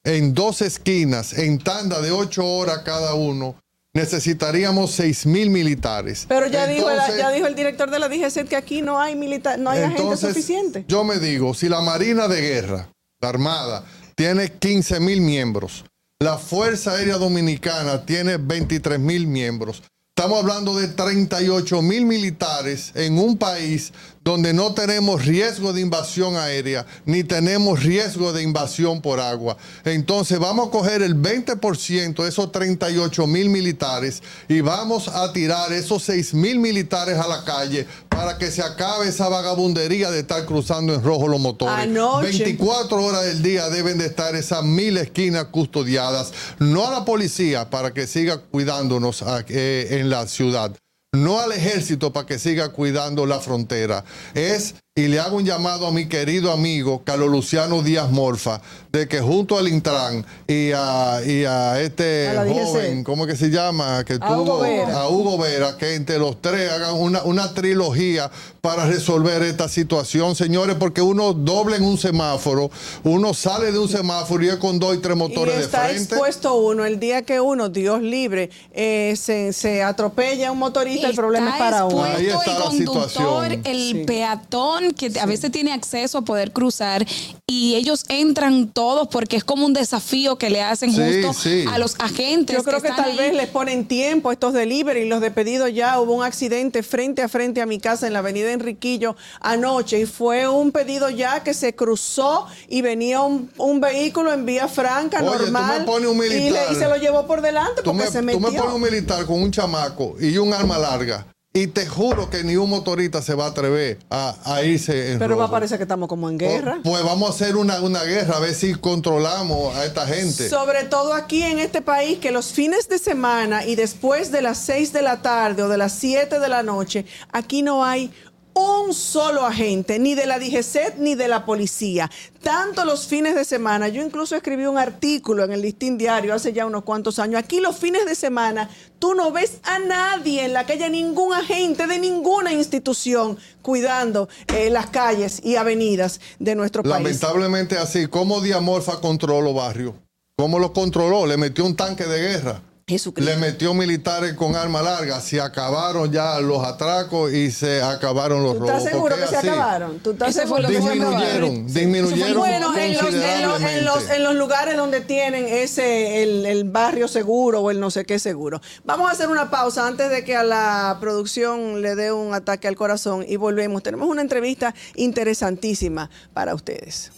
en dos esquinas, en tanda de ocho horas cada uno, necesitaríamos seis mil militares. Pero ya, dijo el, Entonces- ya dijo el director de la DGC que aquí no hay militar, no hay agentes entonces, suficientes. Yo me digo, si la Marina de Guerra, la Armada, tiene 15 mil miembros, la Fuerza Aérea Dominicana tiene 23 mil miembros. Estamos hablando de 38 mil militares en un país donde no tenemos riesgo de invasión aérea ni tenemos riesgo de invasión por agua. Entonces vamos a coger el 20% de esos 38 mil militares y vamos a tirar esos 6 mil militares a la calle para que se acabe esa vagabundería de estar cruzando en rojo los motores. Anoche. 24 horas del día deben de estar esas mil esquinas custodiadas, no a la policía para que siga cuidándonos eh, en la ciudad, no al ejército para que siga cuidando la frontera. Es, y le hago un llamado a mi querido amigo Carlos Luciano Díaz Morfa, de que junto al Intran y a, y a este A la DGC. joven, ¿cómo que se llama? Que A Hugo tuvo Vera. a Hugo Vera, que entre los tres hagan una, una trilogía para resolver esta situación, señores, porque uno doble en un semáforo, uno sale de un semáforo y es con dos y tres Y motores de está frente. expuesto uno el día que uno, Dios libre, eh, se, se atropella a un motorista, el problema es para uno. Ahí expuesto está la el conductor, situación. el Sí. peatón que a veces tiene acceso a poder cruzar y ellos entran todos todos porque es como un desafío que le hacen Sí, justo sí. a los agentes. Yo creo que, están tal ahí. vez les ponen tiempo estos delivery, los de pedido ya. Hubo un accidente frente a frente a mi casa en la avenida Enriquillo anoche y fue un pedido ya que se cruzó y venía un, un vehículo en vía franca, Oye, tú normal. me pones un y, le- militar. y se lo llevó por delante Tú porque me, se tú metió. me pones un militar con un chamaco y un arma larga. Y te juro que ni un motorista se va a atrever a, a irse en Pero va a parecer que estamos como en guerra. Pues vamos a hacer una, una guerra, a ver si controlamos a esta gente. Sobre todo aquí en este país, que los fines de semana y después de las 6 de la tarde o de las 7 de la noche, aquí no hay un solo agente, ni de la DGCET ni de la policía. Tanto los fines de semana, yo incluso escribí un artículo en el Listín Diario hace ya unos cuantos años. Aquí los fines de semana, tú no ves a nadie en la calle, ningún agente de ninguna institución cuidando eh, las calles y avenidas de nuestro país. Lamentablemente así, ¿cómo Diamorfa controló barrios? ¿Cómo lo controló? Le metió un tanque de guerra. Le metió militares con arma larga. Se acabaron ya los atracos y se acabaron los ¿Tú robos. estás seguro que se así. acabaron? ¿Tú estás Ese seguro fue que se? Disminuyeron, disminuyeron Bueno, en los, en, los, en, considerablemente. los, en los lugares donde tienen ese, el, el barrio seguro o el no sé qué seguro. Vamos a hacer una pausa antes de que a la producción le dé un ataque al corazón y volvemos. Tenemos una entrevista interesantísima para ustedes.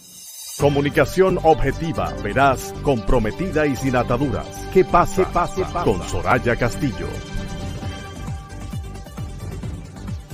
Comunicación objetiva, veraz, comprometida y sin ataduras. ¿Qué pasa? pase, Con Soraya Castillo.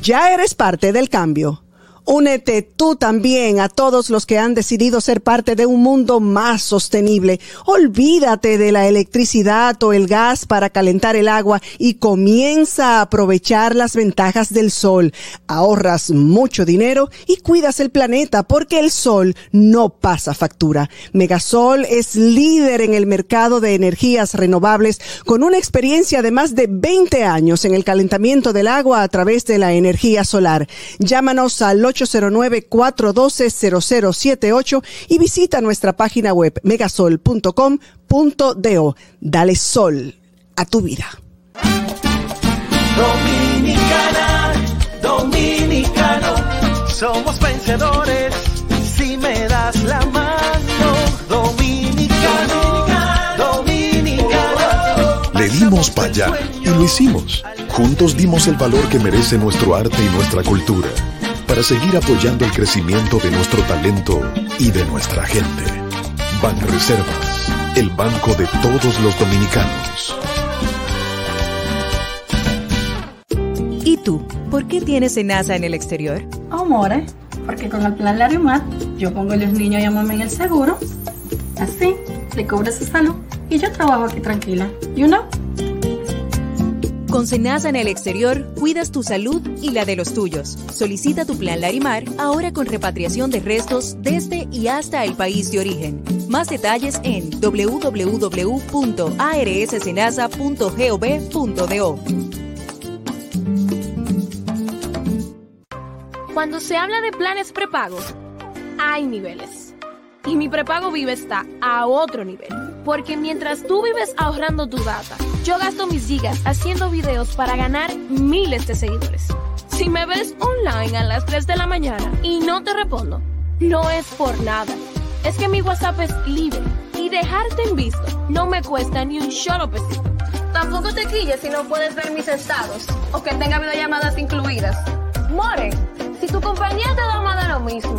Ya eres parte del cambio. Únete tú también a todos los que han decidido ser parte de un mundo más sostenible. Olvídate de la electricidad o el gas para calentar el agua y comienza a aprovechar las ventajas del sol. Ahorras mucho dinero y cuidas el planeta porque el sol no pasa factura. Megasol es líder en el mercado de energías renovables con una experiencia de más de 20 años en el calentamiento del agua a través de la energía solar. Llámanos al 809-412-0078 y visita nuestra página web megasol.com.do. Dale sol a tu vida. Dominicana, dominicano, somos vencedores si me das la mano. Dominicano, dominicano. Le dimos para allá y lo hicimos. Juntos dimos el valor que merece nuestro arte y nuestra cultura para seguir apoyando el crecimiento de nuestro talento y de nuestra gente. Banreservas, el banco de todos los dominicanos. ¿Y tú? ¿Por qué tienes NASA en el exterior? Amores, porque con el plan Larimar yo pongo a los niños y a mamá en el seguro. Así, le cobro su salud y yo trabajo aquí tranquila. You know? Con Senasa en el exterior, cuidas tu salud y la de los tuyos. Solicita tu plan Larimar ahora con repatriación de restos desde y hasta el país de origen. Más detalles en www.arssenasa.gov.do. Cuando se habla de planes prepago, hay niveles. Y mi prepago vive está a otro nivel. Porque mientras tú vives ahorrando tu data, yo gasto mis gigas haciendo videos para ganar miles de seguidores. Si me ves online a las 3 de la mañana y no te respondo, no es por nada. Es que mi WhatsApp es libre y dejarte en visto no me cuesta ni un solo pesito. Tampoco te quilles si no puedes ver mis estados o que tenga videollamadas incluidas. More, si tu compañía te da más de lo mismo,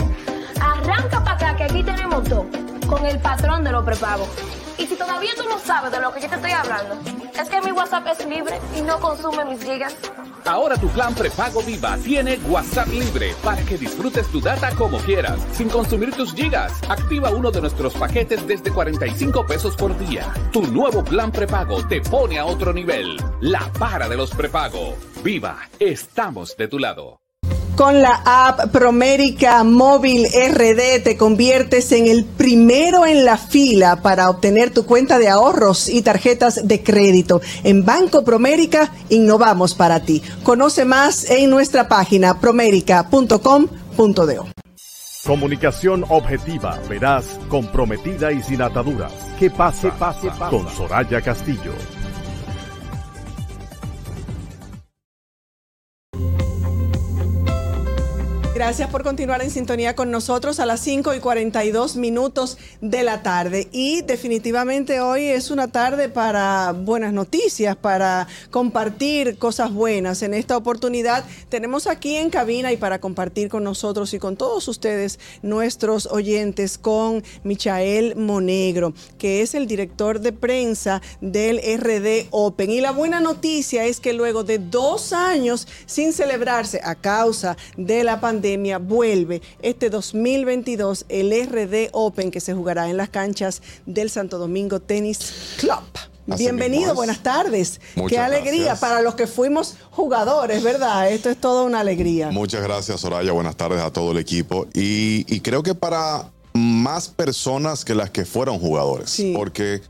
arranca para acá que aquí tenemos todo con el patrón de los prepagos. Y si todavía tú no sabes de lo que yo te estoy hablando, es que mi WhatsApp es libre y no consume mis gigas. Ahora tu plan prepago Viva tiene WhatsApp libre para que disfrutes tu data como quieras, sin consumir tus gigas. Activa uno de nuestros paquetes desde 45 pesos por día. Tu nuevo plan prepago te pone a otro nivel. La para de los prepago. Viva, estamos de tu lado. Con la app Promérica Móvil RD te conviertes en el primero en la fila para obtener tu cuenta de ahorros y tarjetas de crédito. En Banco Promérica innovamos para ti. Conoce más en nuestra página promérica.com.do. Comunicación objetiva, veraz, comprometida y sin ataduras. ¿Qué pasa? pase, Con Soraya Castillo. Gracias por continuar en sintonía con nosotros a las 5 y 42 minutos de la tarde. Y definitivamente hoy es una tarde para buenas noticias, para compartir cosas buenas. En esta oportunidad tenemos aquí en cabina y para compartir con nosotros y con todos ustedes, nuestros oyentes, con Michael Monegro, que es el director de prensa del RD Open. Y la buena noticia es que luego de dos años sin celebrarse a causa de la pandemia, vuelve este 2022 el RD Open que se jugará en las canchas del Santo Domingo Tennis Club. Así Bienvenido, buenas tardes. Muchas Qué alegría gracias. para los que fuimos jugadores, ¿verdad? Esto es toda una alegría. Muchas gracias, Soraya. Buenas tardes a todo el equipo. Y, y creo que para más personas que las que fueron jugadores, porque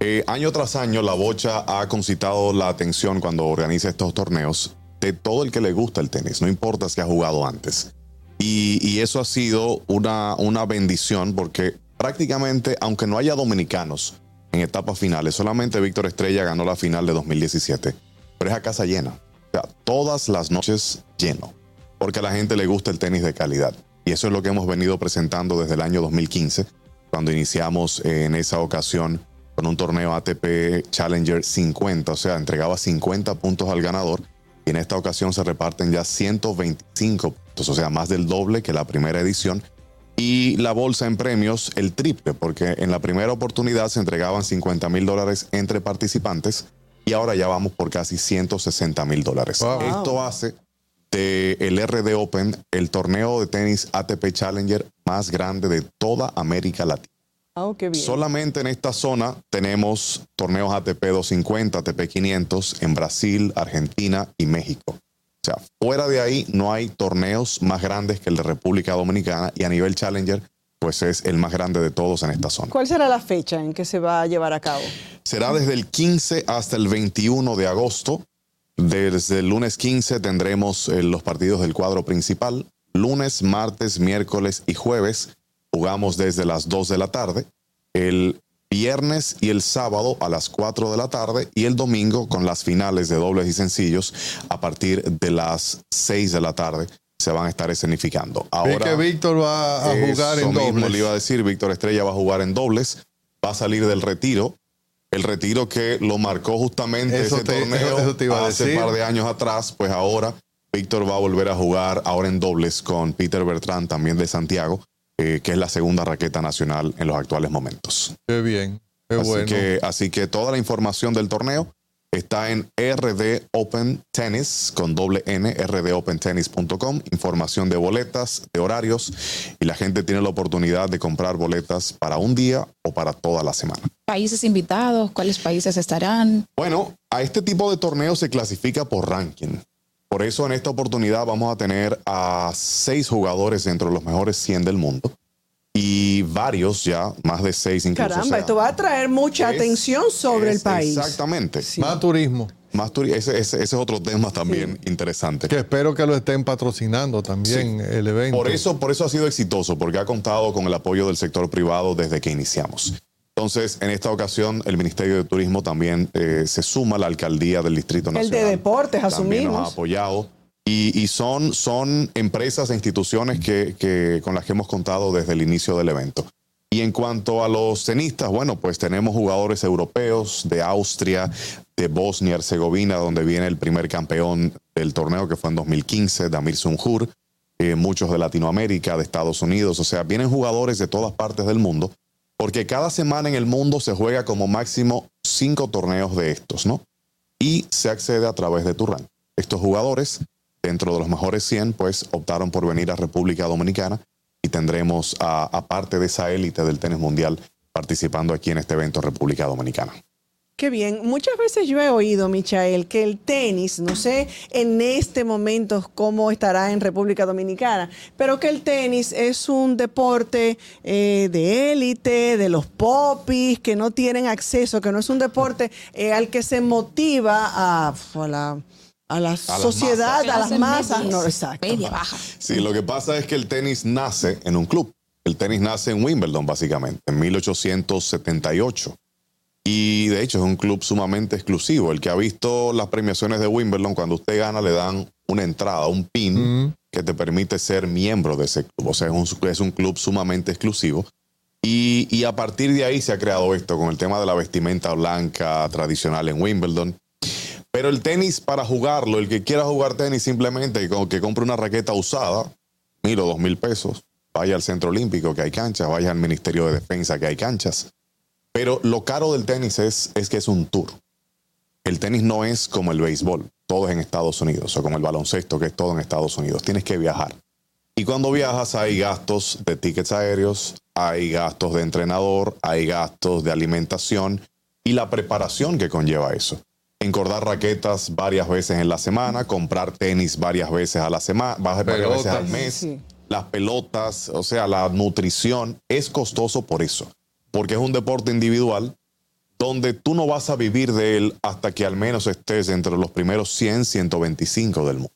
eh, año tras año la bocha ha concitado la atención cuando organiza estos torneos de todo el que le gusta el tenis, no importa si ha jugado antes. Y, eso ha sido una, una bendición porque prácticamente, aunque no haya dominicanos en etapas finales, solamente Víctor Estrella ganó la final de 2017, pero es a casa llena. O sea, todas las noches lleno, porque a la gente le gusta el tenis de calidad. Y eso es lo que hemos venido presentando desde el año 2015, cuando iniciamos eh, en esa ocasión con un torneo ATP Challenger 50, o sea, entregaba 50 puntos al ganador y en esta ocasión se reparten ya 125 puntos, o sea, más del doble que la primera edición. Y la bolsa en premios, el triple, porque en la primera oportunidad se entregaban 50 mil dólares entre participantes y ahora ya vamos por casi 160 mil dólares. Esto hace de el RD Open el torneo de tenis ATP Challenger más grande de toda América Latina. Ah, qué bien. Solamente en esta zona tenemos torneos ATP 250, ATP 500 en Brasil, Argentina y México. O sea, fuera de ahí no hay torneos más grandes que el de República Dominicana y a nivel Challenger, pues es el más grande de todos en esta zona. ¿Cuál será la fecha en que se va a llevar a cabo? Será desde el 15 hasta el 21 de agosto. Desde el lunes 15 tendremos eh, los partidos del cuadro principal. Lunes, martes, miércoles y jueves jugamos desde las 2 de la tarde. El viernes y el sábado a las 4 de la tarde y el domingo con las finales de dobles y sencillos a partir de las 6 de la tarde se van a estar escenificando. Ahora que Víctor va a jugar en mismo dobles. le iba a decir, Víctor Estrella va a jugar en dobles, va a salir del retiro. El retiro que lo marcó justamente Eso ese te- torneo eso te iba a hace decir. par de años atrás, pues ahora Víctor va a volver a jugar ahora en dobles con Peter Bertrand, también de Santiago, eh, que es la segunda raqueta nacional en los actuales momentos. Qué bien, qué así, bueno. que, así que toda la información del torneo está en RD Open Tennis con doble N, rdopentennis.com, información de boletas, de horarios y la gente tiene la oportunidad de comprar boletas para un día o para toda la semana. Países invitados, ¿cuáles países estarán? Bueno, a este tipo de torneo se clasifica por ranking. Por eso en esta oportunidad vamos a tener a seis jugadores dentro de los mejores 100 del mundo y varios ya, más de seis incluso. Caramba, O sea, esto va a traer mucha es- atención sobre el país. Exactamente. Más turismo. Más turi- ese, ese- ese es otro tema también interesante. Que espero que lo estén patrocinando también el evento. Por eso, por eso ha sido exitoso, porque ha contado con el apoyo del sector privado desde que iniciamos. Entonces, en esta ocasión, el Ministerio de Turismo también eh, se suma a la alcaldía del Distrito El de Nacional. deportes, También nos ha asumimos. apoyado. Y, y son, son empresas e instituciones que, que- con las que hemos contado desde el inicio del evento. Y en cuanto a los tenistas, bueno, pues tenemos jugadores europeos de Austria, de Bosnia y Herzegovina, donde viene el primer campeón del torneo que fue en 2015, Damir Sunjur, eh, muchos de Latinoamérica, de Estados Unidos, o sea, vienen jugadores de todas partes del mundo, porque cada semana en el mundo se juega como máximo cinco torneos de estos, ¿no? Y se accede a través de tu rank. Estos jugadores, dentro de los mejores 100, pues optaron por venir a República Dominicana y tendremos, a- aparte de esa élite del tenis mundial, participando aquí en este evento República Dominicana. Qué bien. Muchas veces yo he oído, Michael, que el tenis, no sé en este momento cómo estará en República Dominicana, pero que el tenis es un deporte eh, de élite, de los popis, que no tienen acceso, que no es un deporte eh, al que se motiva a, a la, a la sociedad, a las masas. media, No, exacto. Media, baja. Sí, lo que pasa es que el tenis nace en un club. El tenis nace en Wimbledon, básicamente, en 1878. Y de hecho es un club sumamente exclusivo. El que ha visto las premiaciones de Wimbledon, cuando usted gana le dan una entrada, un pin, que te permite ser miembro de ese club. O sea, es un, es un club sumamente exclusivo. Y, y a partir de ahí se ha creado esto con el tema de la vestimenta blanca tradicional en Wimbledon. Pero el tenis, para jugarlo, el que quiera jugar tenis simplemente con que compre una raqueta usada, mil o dos mil pesos, vaya al Centro Olímpico que hay canchas, vaya al Ministerio de Defensa que hay canchas. Pero lo caro del tenis es, es que es un tour. El tenis no es como el béisbol, todo es en Estados Unidos, o como el baloncesto, que es todo en Estados Unidos. Tienes que viajar. Y cuando viajas hay gastos de tickets aéreos, hay gastos de entrenador, hay gastos de alimentación y la preparación que conlleva eso encordar raquetas varias veces en la semana, comprar tenis varias veces a la semana, varias veces al mes, las pelotas, o sea, la nutrición es costoso por eso, porque es un deporte individual donde tú no vas a vivir de él hasta que al menos estés entre los primeros 100, 125 del mundo.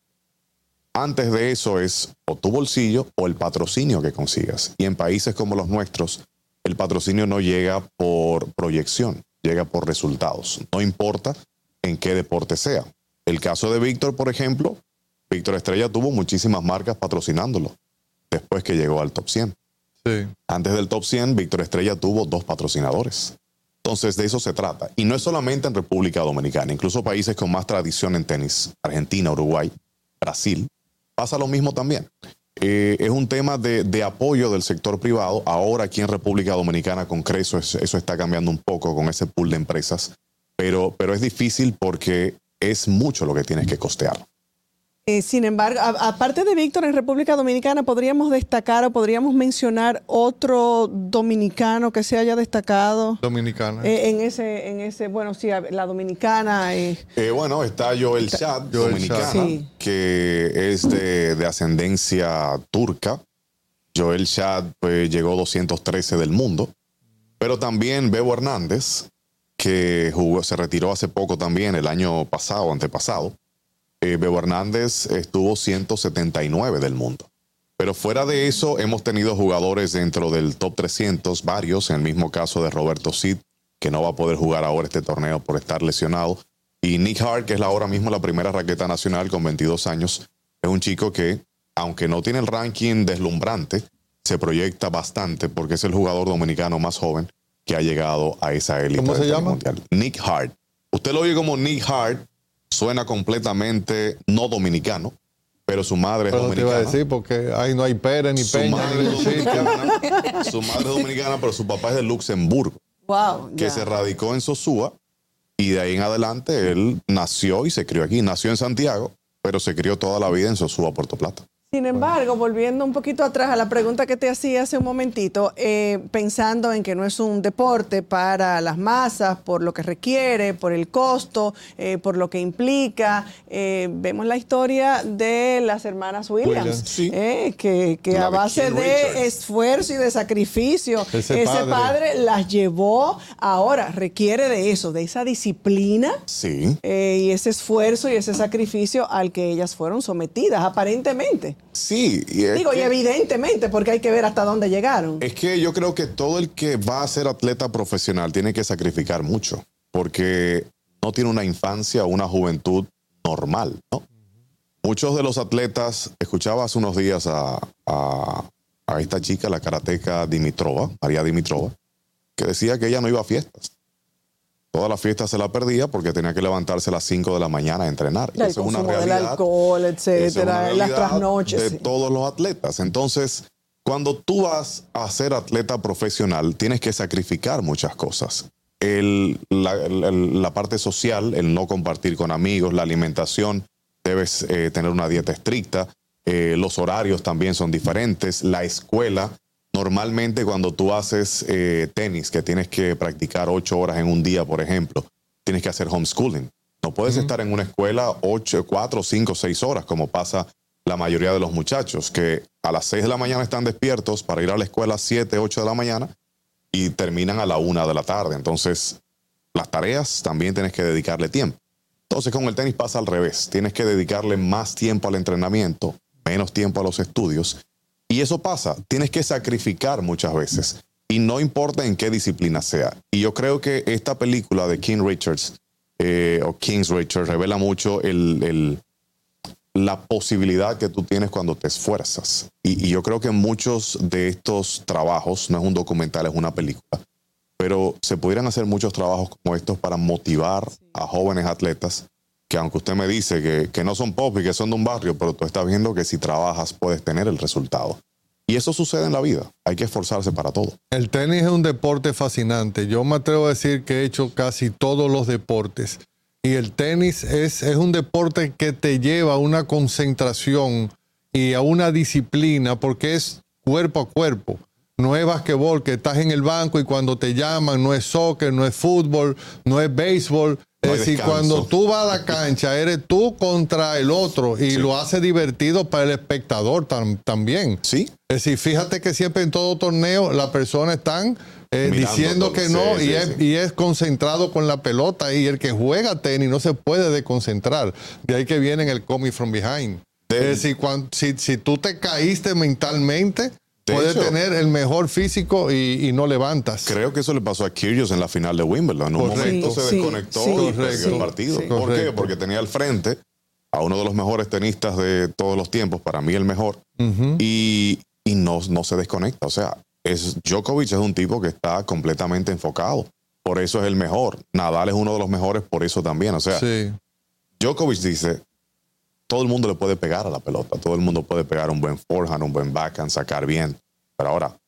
Antes de eso es o tu bolsillo o el patrocinio que consigas. Y en países como los nuestros, el patrocinio no llega por proyección, llega por resultados. No importa en qué deporte sea. El caso de Víctor, por ejemplo, Víctor Estrella tuvo muchísimas marcas patrocinándolo después que llegó al top 100. Antes del top 100, Víctor Estrella tuvo dos patrocinadores. Entonces, de eso se trata. Y no es solamente en República Dominicana, incluso países con más tradición en tenis, Argentina, Uruguay, Brasil, pasa lo mismo también. Eh, es un tema de, apoyo del sector privado. Ahora aquí en República Dominicana, con Creso, eso está cambiando un poco con ese pool de empresas pero, pero es difícil porque es mucho lo que tienes que costear. Eh, sin embargo, aparte de Víctor en República Dominicana, podríamos destacar o podríamos mencionar otro dominicano que se haya destacado. Dominicana. Eh, en ese, en ese, bueno, sí, la dominicana. Eh. bueno, está Joel Chad, dominicana, que es de, de, ascendencia turca. Joel Chad pues, llegó 213 del mundo. Pero también Bebo Hernández, que jugó, se retiró hace poco también, el año pasado, antepasado. Eh, Bebo Hernández estuvo 179 del mundo. Pero fuera de eso, hemos tenido jugadores dentro del top 300, varios, en el mismo caso de Roberto Cid, que no va a poder jugar ahora este torneo por estar lesionado. Y Nick Hart, que es ahora mismo la primera raqueta nacional con 22 años, es un chico que, aunque no tiene el ranking deslumbrante, se proyecta bastante porque es el jugador dominicano más joven que ha llegado a esa élite. ¿Cómo se llama? Mundial. Nick Hart. Usted lo oye como Nick Hart, suena completamente no dominicano, pero su madre es dominicana. Te iba a decir porque ahí no hay Pérez ni su Peña madre ni Su madre es dominicana, pero su papá es de Luxemburgo. Wow. Que se radicó en Sosúa y de ahí en adelante él nació y se crió aquí. Nació en Santiago, pero se crió toda la vida en Sosúa, Puerto Plata. Sin embargo, volviendo un poquito atrás a la pregunta que te hacía hace un momentito, eh, pensando en que no es un deporte para las masas, por lo que requiere, por el costo, eh, por lo que implica, eh, vemos la historia de las hermanas Williams, que, a base de esfuerzo y de sacrificio, ese, padre. las llevó, ahora requiere de eso, de esa disciplina y ese esfuerzo y ese sacrificio al que ellas fueron sometidas, aparentemente. Sí. Y Digo, y evidentemente, porque hay que ver hasta dónde llegaron. Es que yo creo que todo el que va a ser atleta profesional tiene que sacrificar mucho, porque no tiene una infancia o una juventud normal, ¿no? Muchos de los atletas, escuchaba hace unos días a, a esta chica, la karateca Dimitrova, María Dimitrova, que decía que ella no iba a fiestas. Toda la fiesta se la perdía porque tenía que levantarse a las 5 de la mañana a entrenar. eso es una realidad. Del alcohol, etcétera, las trasnoches. De todos los atletas. Entonces, cuando tú vas a ser atleta profesional, tienes que sacrificar muchas cosas. la, parte social, el no compartir con amigos, la alimentación, debes eh, tener una dieta estricta, eh, los horarios también son diferentes, la escuela Normalmente cuando tú haces eh, tenis, que tienes que practicar ocho horas en un día, por ejemplo, tienes que hacer homeschooling. No puedes estar en una escuela ocho, cuatro, cinco, seis horas, como pasa la mayoría de los muchachos, que a las seis de la mañana están despiertos para ir a la escuela a siete, ocho de la mañana y terminan a la una de la tarde. Entonces, las tareas también tienes que dedicarle tiempo. Entonces, con el tenis pasa al revés. Tienes que dedicarle más tiempo al entrenamiento, menos tiempo a los estudios y eso pasa, tienes que sacrificar muchas veces. Y no importa en qué disciplina sea. Y yo creo que esta película de King Richards, eh, o King's Richards, revela mucho la posibilidad que tú tienes cuando te esfuerzas. Y, y yo creo que muchos de estos trabajos, no es un documental, es una película, pero se pudieran hacer muchos trabajos como estos para motivar a jóvenes atletas que aunque usted me dice que, que no son pop y que son de un barrio, pero tú estás viendo que si trabajas puedes tener el resultado. Y eso sucede en la vida. Hay que esforzarse para todo. El tenis es un deporte fascinante. Yo me atrevo a decir que he hecho casi todos los deportes. Y el tenis es, es un deporte que te lleva a una concentración y a una disciplina porque es cuerpo a cuerpo. No es basquetbol, que estás en el banco y cuando te llaman no es soccer, no es fútbol, no es béisbol. No es decir, descanso. cuando tú vas a la cancha, eres tú contra el otro y lo hace divertido para el espectador tam- también. Sí. Es decir, fíjate que siempre en todo torneo las personas están eh, diciendo que no Sí, y, sí, es, sí. y es concentrado con la pelota y el que juega tenis no se puede desconcentrar. De ahí que viene el coming from behind. es decir, cuan- si, si tú te caíste mentalmente, De puedes hecho- tener el mejor físico y, y no levantas. Creo que eso le pasó a Kyrgios en la final de Wimbledon. En un Correcto. momento se Sí, desconectó sí, y correcto. el partido. Sí. ¿Por qué? Porque tenía al frente a uno de los mejores tenistas de todos los tiempos, para mí el mejor, y, y no, no se desconecta. O sea, es, Djokovic es un tipo que está completamente enfocado. Por eso es el mejor. Nadal es uno de los mejores por eso también. O sea, Sí. Djokovic dice, todo el mundo le puede pegar a la pelota, todo el mundo puede pegar un buen forehand, un buen backhand, sacar bien. Pero ahora,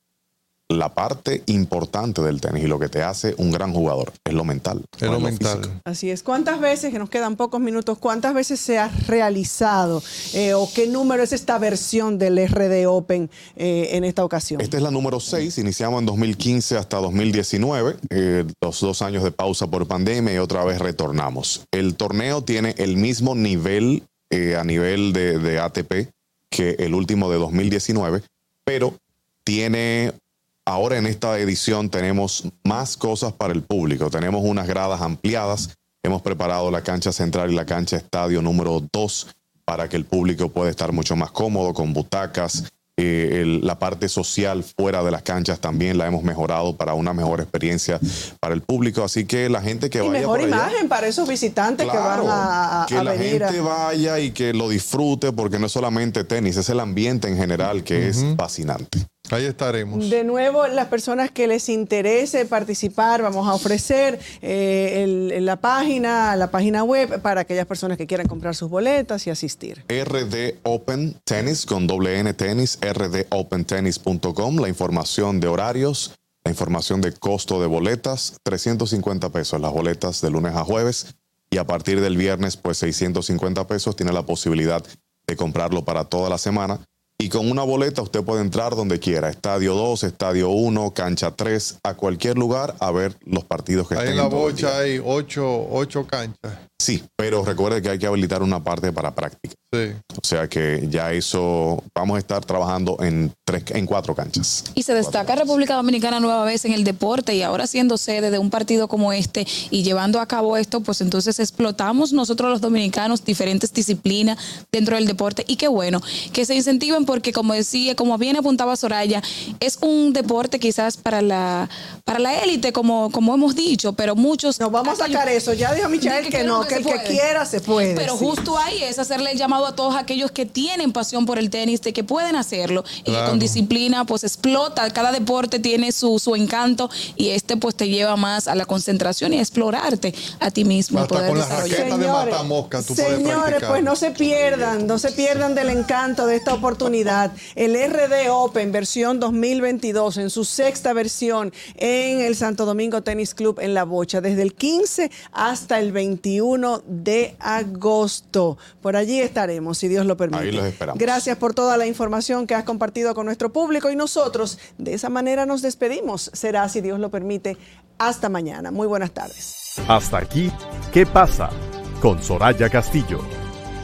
la parte importante del tenis y lo que te hace un gran jugador es lo mental. Es no lo mental. físico. Así es. ¿Cuántas veces, que nos quedan pocos minutos, cuántas veces se ha realizado eh, o qué número es esta versión del RD Open eh, en esta ocasión? Esta es la número 6, iniciamos en 2015 hasta 2019, eh, los dos años de pausa por pandemia y otra vez retornamos. El torneo tiene el mismo nivel eh, a nivel de, de ATP que el último de 2019, pero tiene, ahora en esta edición tenemos más cosas para el público, tenemos unas gradas ampliadas, hemos preparado la cancha central y la cancha estadio número 2 para que el público pueda estar mucho más cómodo con butacas. Eh, el- la parte social fuera de las canchas también la hemos mejorado para una mejor experiencia para el público. Así que la gente que y vaya mejor por allá, imagen para esos visitantes Claro, que van a, a- que a la venir. a- gente vaya y que lo disfrute porque no es solamente tenis, es el ambiente en general que es fascinante. Ahí estaremos. De nuevo, las personas que les interese participar, vamos a ofrecer eh, el- la página, la página web para aquellas personas que quieran comprar sus boletas y asistir. RD Open Tennis con doble N tenis, rdopentennis.com, la información de horarios, la información de costo de boletas, 350 pesos las boletas de lunes a jueves y a partir del viernes pues 650 pesos tiene la posibilidad de comprarlo para toda la semana. Y con una boleta usted puede entrar donde quiera, estadio 2, estadio 1, cancha 3, a cualquier lugar a ver los partidos que Ahí estén en la bocha hay ocho, ocho canchas. Sí, pero recuerde que hay que habilitar una parte para práctica. Sí. O sea que ya eso, vamos a estar trabajando en tres, en cuatro canchas. Y se destaca República Dominicana nueva vez en el deporte y ahora siendo sede de un partido como este y llevando a cabo esto, pues entonces explotamos nosotros los dominicanos diferentes disciplinas dentro del deporte y qué bueno que se incentiven porque como decía, como bien apuntaba Soraya, es un deporte quizás para la para la élite como como hemos dicho, pero muchos No, vamos a sacar eso. Ya dijo Michael que no, que el que quiera se puede. Pero sí. justo ahí es hacerle el llamado a todos aquellos que tienen pasión por el tenis, de que pueden hacerlo y que con disciplina pues explota. Cada deporte tiene su, su encanto y este pues te lleva más a la concentración y a explorarte a ti mismo. Hasta poder con la desarrollar. raqueta de matamosca tú puedes Señores, pues no se pierdan, no se pierdan del encanto de esta oportunidad. El RD Open versión 2022 en su sexta versión en el Santo Domingo Tennis Club en La Bocha, desde el 15 hasta el 21 de agosto. Por allí estaremos, si Dios lo permite. Ahí los esperamos. Gracias por toda la información que has compartido con nuestro público y nosotros de esa manera nos despedimos. Será, si Dios lo permite, hasta mañana. Muy buenas tardes. Hasta aquí, ¿qué pasa? Con Soraya Castillo.